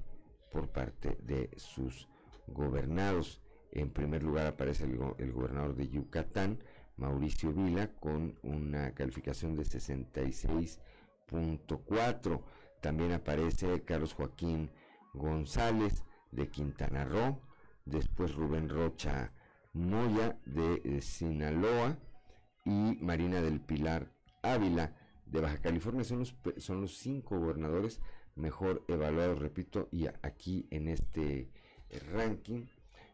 Speaker 1: por parte de sus gobernados. En primer lugar aparece el, el, gobernador de Yucatán, Mauricio Vila, con una calificación de 66.4. También aparece Carlos Joaquín González de Quintana Roo, después Rubén Rocha Moya de eh, Sinaloa y Marina del Pilar Ávila de Baja California. Son los, son los cinco gobernadores mejor evaluados, repito, y aquí en este eh, ranking,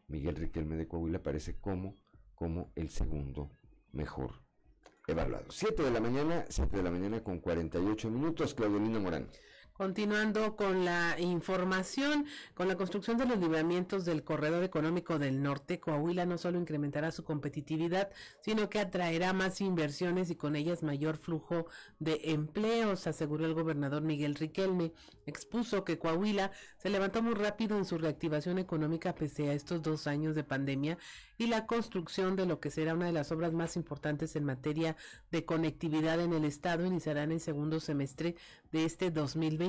Speaker 1: Miguel Riquelme de Coahuila aparece como, como el segundo mejor evaluado. 7 de la mañana, 7 de la mañana con 48 minutos, Claudelina Morán.
Speaker 2: Continuando con la información, con la construcción de los libramientos del corredor económico del norte, Coahuila no solo incrementará su competitividad, sino que atraerá más inversiones y con ellas mayor flujo de empleos, aseguró el gobernador Miguel Riquelme. Expuso que Coahuila se levantó muy rápido en su reactivación económica pese a estos dos años de pandemia y la construcción de lo que será una de las obras más importantes en materia de conectividad en el estado iniciará en segundo semestre de este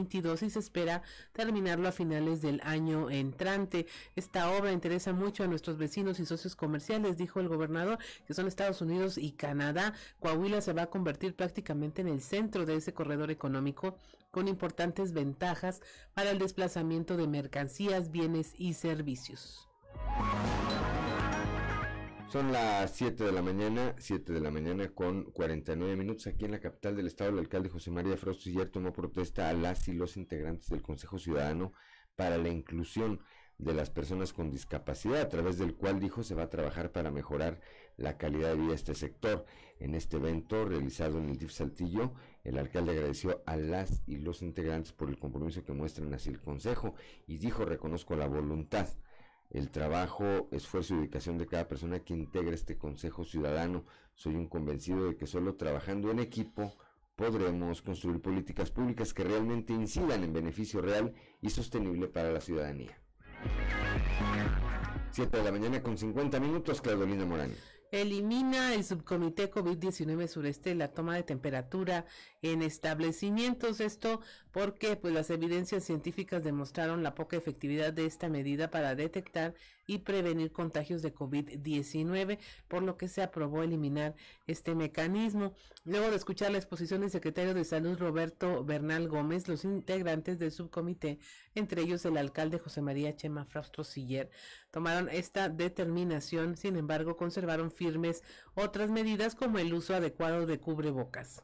Speaker 2: 2022 y se espera terminarlo a finales del año entrante. Esta obra interesa mucho a nuestros vecinos y socios comerciales, dijo el gobernador, que son Estados Unidos y Canadá. Coahuila se va a convertir prácticamente en el centro de ese corredor económico con importantes ventajas para el desplazamiento de mercancías, bienes y servicios.
Speaker 1: Son las 7 de la mañana, 7 de la mañana con 49 minutos aquí en la capital del estado. El alcalde José María Frostiller tomó protesta a las y los integrantes del Consejo Ciudadano para la inclusión de las personas con discapacidad, a través del cual dijo se va a trabajar para mejorar la calidad de vida de este sector. En este evento realizado en el DIF Saltillo, el alcalde agradeció a las y los integrantes por el compromiso que muestran hacia el Consejo y dijo reconozco la voluntad el trabajo, esfuerzo y dedicación de cada persona que integra este Consejo Ciudadano. Soy un convencido de que solo trabajando en equipo podremos construir políticas públicas que realmente incidan en beneficio real y sostenible para la ciudadanía. 7 de la mañana con 50 minutos, Claudelina Morán.
Speaker 2: Elimina el subcomité COVID-19 sureste la toma de temperatura en establecimientos. Esto porque pues las evidencias científicas demostraron la poca efectividad de esta medida para detectar y prevenir contagios de COVID-19, por lo que se aprobó eliminar este mecanismo. Luego de escuchar la exposición del secretario de Salud Roberto Bernal Gómez, los integrantes del subcomité, entre ellos el alcalde José María Chema Fraustro Siller, tomaron esta determinación, sin embargo, conservaron firmes otras medidas como el uso adecuado de cubrebocas.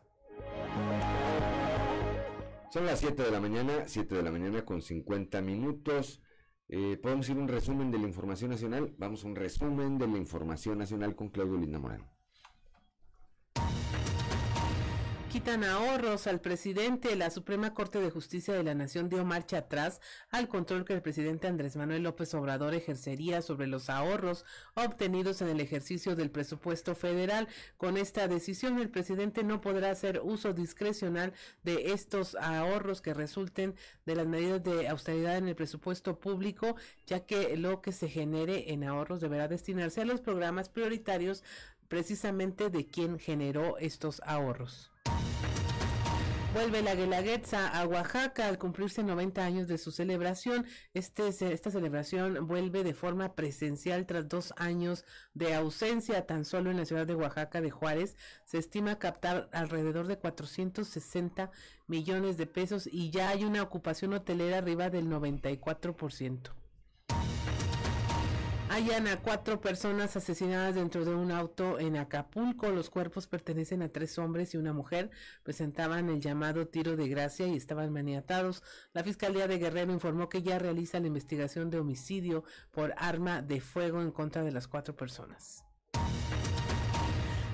Speaker 1: Son las 7 de la mañana, 7 de la mañana con 50 minutos. Eh, Podemos ir un resumen de la información nacional. Vamos a un resumen de la información nacional con Claudio Linda Morán.
Speaker 2: Quitan ahorros al presidente. La Suprema Corte de Justicia de la Nación dio marcha atrás al control que el presidente Andrés Manuel López Obrador ejercería sobre los ahorros obtenidos en el ejercicio del presupuesto federal. Con esta decisión, el presidente no podrá hacer uso discrecional de estos ahorros que resulten de las medidas de austeridad en el presupuesto público, ya que lo que se genere en ahorros deberá destinarse a los programas prioritarios precisamente de quien generó estos ahorros. Vuelve la Guelaguetza a Oaxaca al cumplirse 90 años de su celebración. Este, esta celebración vuelve de forma presencial tras dos años de ausencia. Tan solo en la ciudad de Oaxaca de Juárez se estima captar alrededor de 460 millones de pesos y ya hay una ocupación hotelera arriba del 94%. Hayan a cuatro personas asesinadas dentro de un auto en Acapulco. Los cuerpos pertenecen a tres hombres y una mujer. Presentaban el llamado tiro de gracia y estaban maniatados. La Fiscalía de Guerrero informó que ya realiza la investigación de homicidio por arma de fuego en contra de las cuatro personas.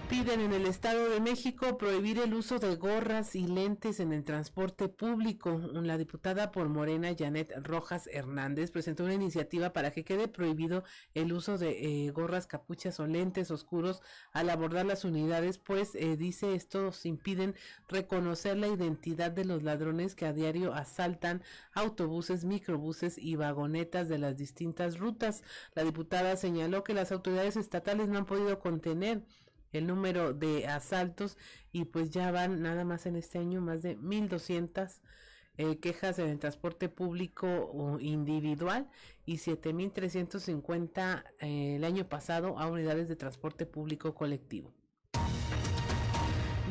Speaker 2: Piden en el Estado de México prohibir el uso de gorras y lentes en el transporte público. La diputada por Morena, Janet Rojas Hernández, presentó una iniciativa para que quede prohibido el uso de eh, gorras, capuchas o lentes oscuros al abordar las unidades, pues eh, dice estos impiden reconocer la identidad de los ladrones que a diario asaltan autobuses, microbuses y vagonetas de las distintas rutas. La diputada señaló que las autoridades estatales no han podido contener el número de asaltos y pues ya van nada más en este año más de 1.200 eh, quejas en el transporte público o individual y 7.350 eh, el año pasado a unidades de transporte público colectivo.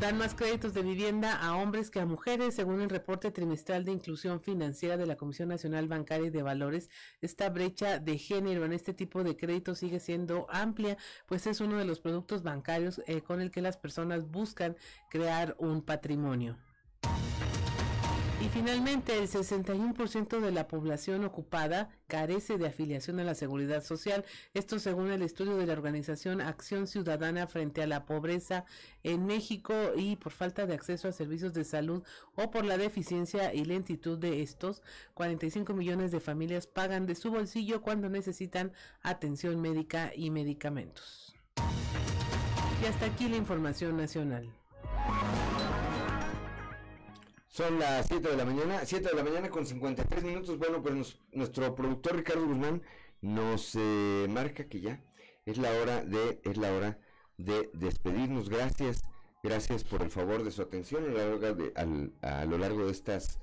Speaker 2: Dan más créditos de vivienda a hombres que a mujeres, según el reporte trimestral de inclusión financiera de la Comisión Nacional Bancaria y de Valores. Esta brecha de género en este tipo de créditos sigue siendo amplia, pues es uno de los productos bancarios eh, con el que las personas buscan crear un patrimonio. Y finalmente, el 61% de la población ocupada carece de afiliación a la seguridad social. Esto según el estudio de la organización Acción Ciudadana frente a la pobreza en México y por falta de acceso a servicios de salud o por la deficiencia y lentitud de estos, 45 millones de familias pagan de su bolsillo cuando necesitan atención médica y medicamentos. Y hasta aquí la información nacional.
Speaker 1: Son las 7 de la mañana, 7 de la mañana con 53 minutos. Bueno, pues nuestro productor Ricardo Guzmán nos eh, marca que ya es la hora de es la hora de despedirnos. Gracias, gracias por el favor de su atención a lo largo de, a lo largo de estas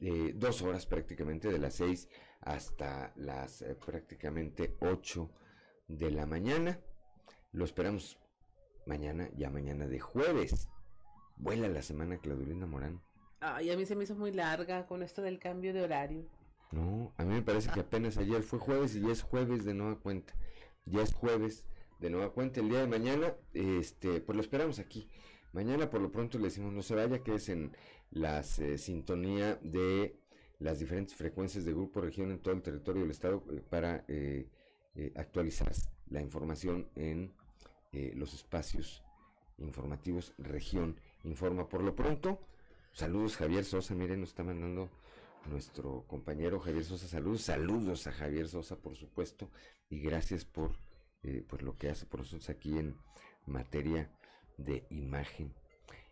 Speaker 1: eh, dos horas prácticamente, de las 6 hasta las eh, prácticamente 8 de la mañana. Lo esperamos mañana, ya mañana de jueves. Vuela la semana Claudelina Morán.
Speaker 2: Ay, a mí se me hizo muy larga con esto del cambio de horario.
Speaker 1: No, a mí me parece que apenas ayer fue jueves y ya es jueves de nueva cuenta. Ya es jueves de nueva cuenta. El día de mañana, este, pues lo esperamos aquí. Mañana por lo pronto le decimos no se vaya, que es en la eh, sintonía de las diferentes frecuencias de grupo región en todo el territorio del estado eh, para eh, actualizar la información en los espacios informativos región informa. Por lo pronto, Saludos Javier Sosa, miren, nos está mandando nuestro compañero Javier Sosa, saludos, saludos a Javier Sosa por supuesto y gracias por, eh, lo que hace por nosotros aquí en materia de imagen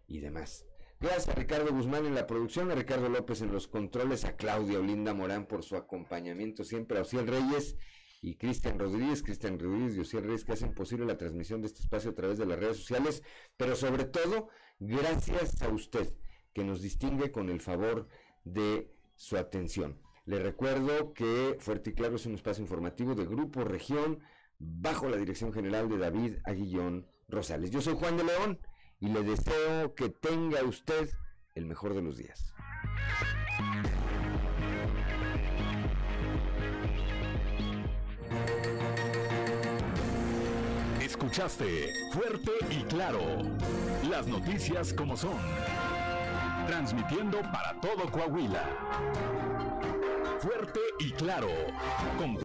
Speaker 1: y demás. Gracias a Ricardo Guzmán en la producción, a Ricardo López en los controles, a Claudia Olinda Morán por su acompañamiento siempre, a Ociel Reyes y Cristian Rodríguez, Cristian Rodríguez y Ociel Reyes que hacen posible la transmisión de este espacio a través de las redes sociales, pero sobre todo, gracias a usted que nos distingue con el favor de su atención. Le recuerdo que Fuerte y Claro es un espacio informativo de Grupo Región bajo la dirección general de David Aguillón Rosales. Yo soy Juan de León y le deseo que tenga usted el mejor de los días.
Speaker 3: Escuchaste Fuerte y Claro. Las noticias como son transmitiendo para todo Coahuila. Fuerte y claro. Con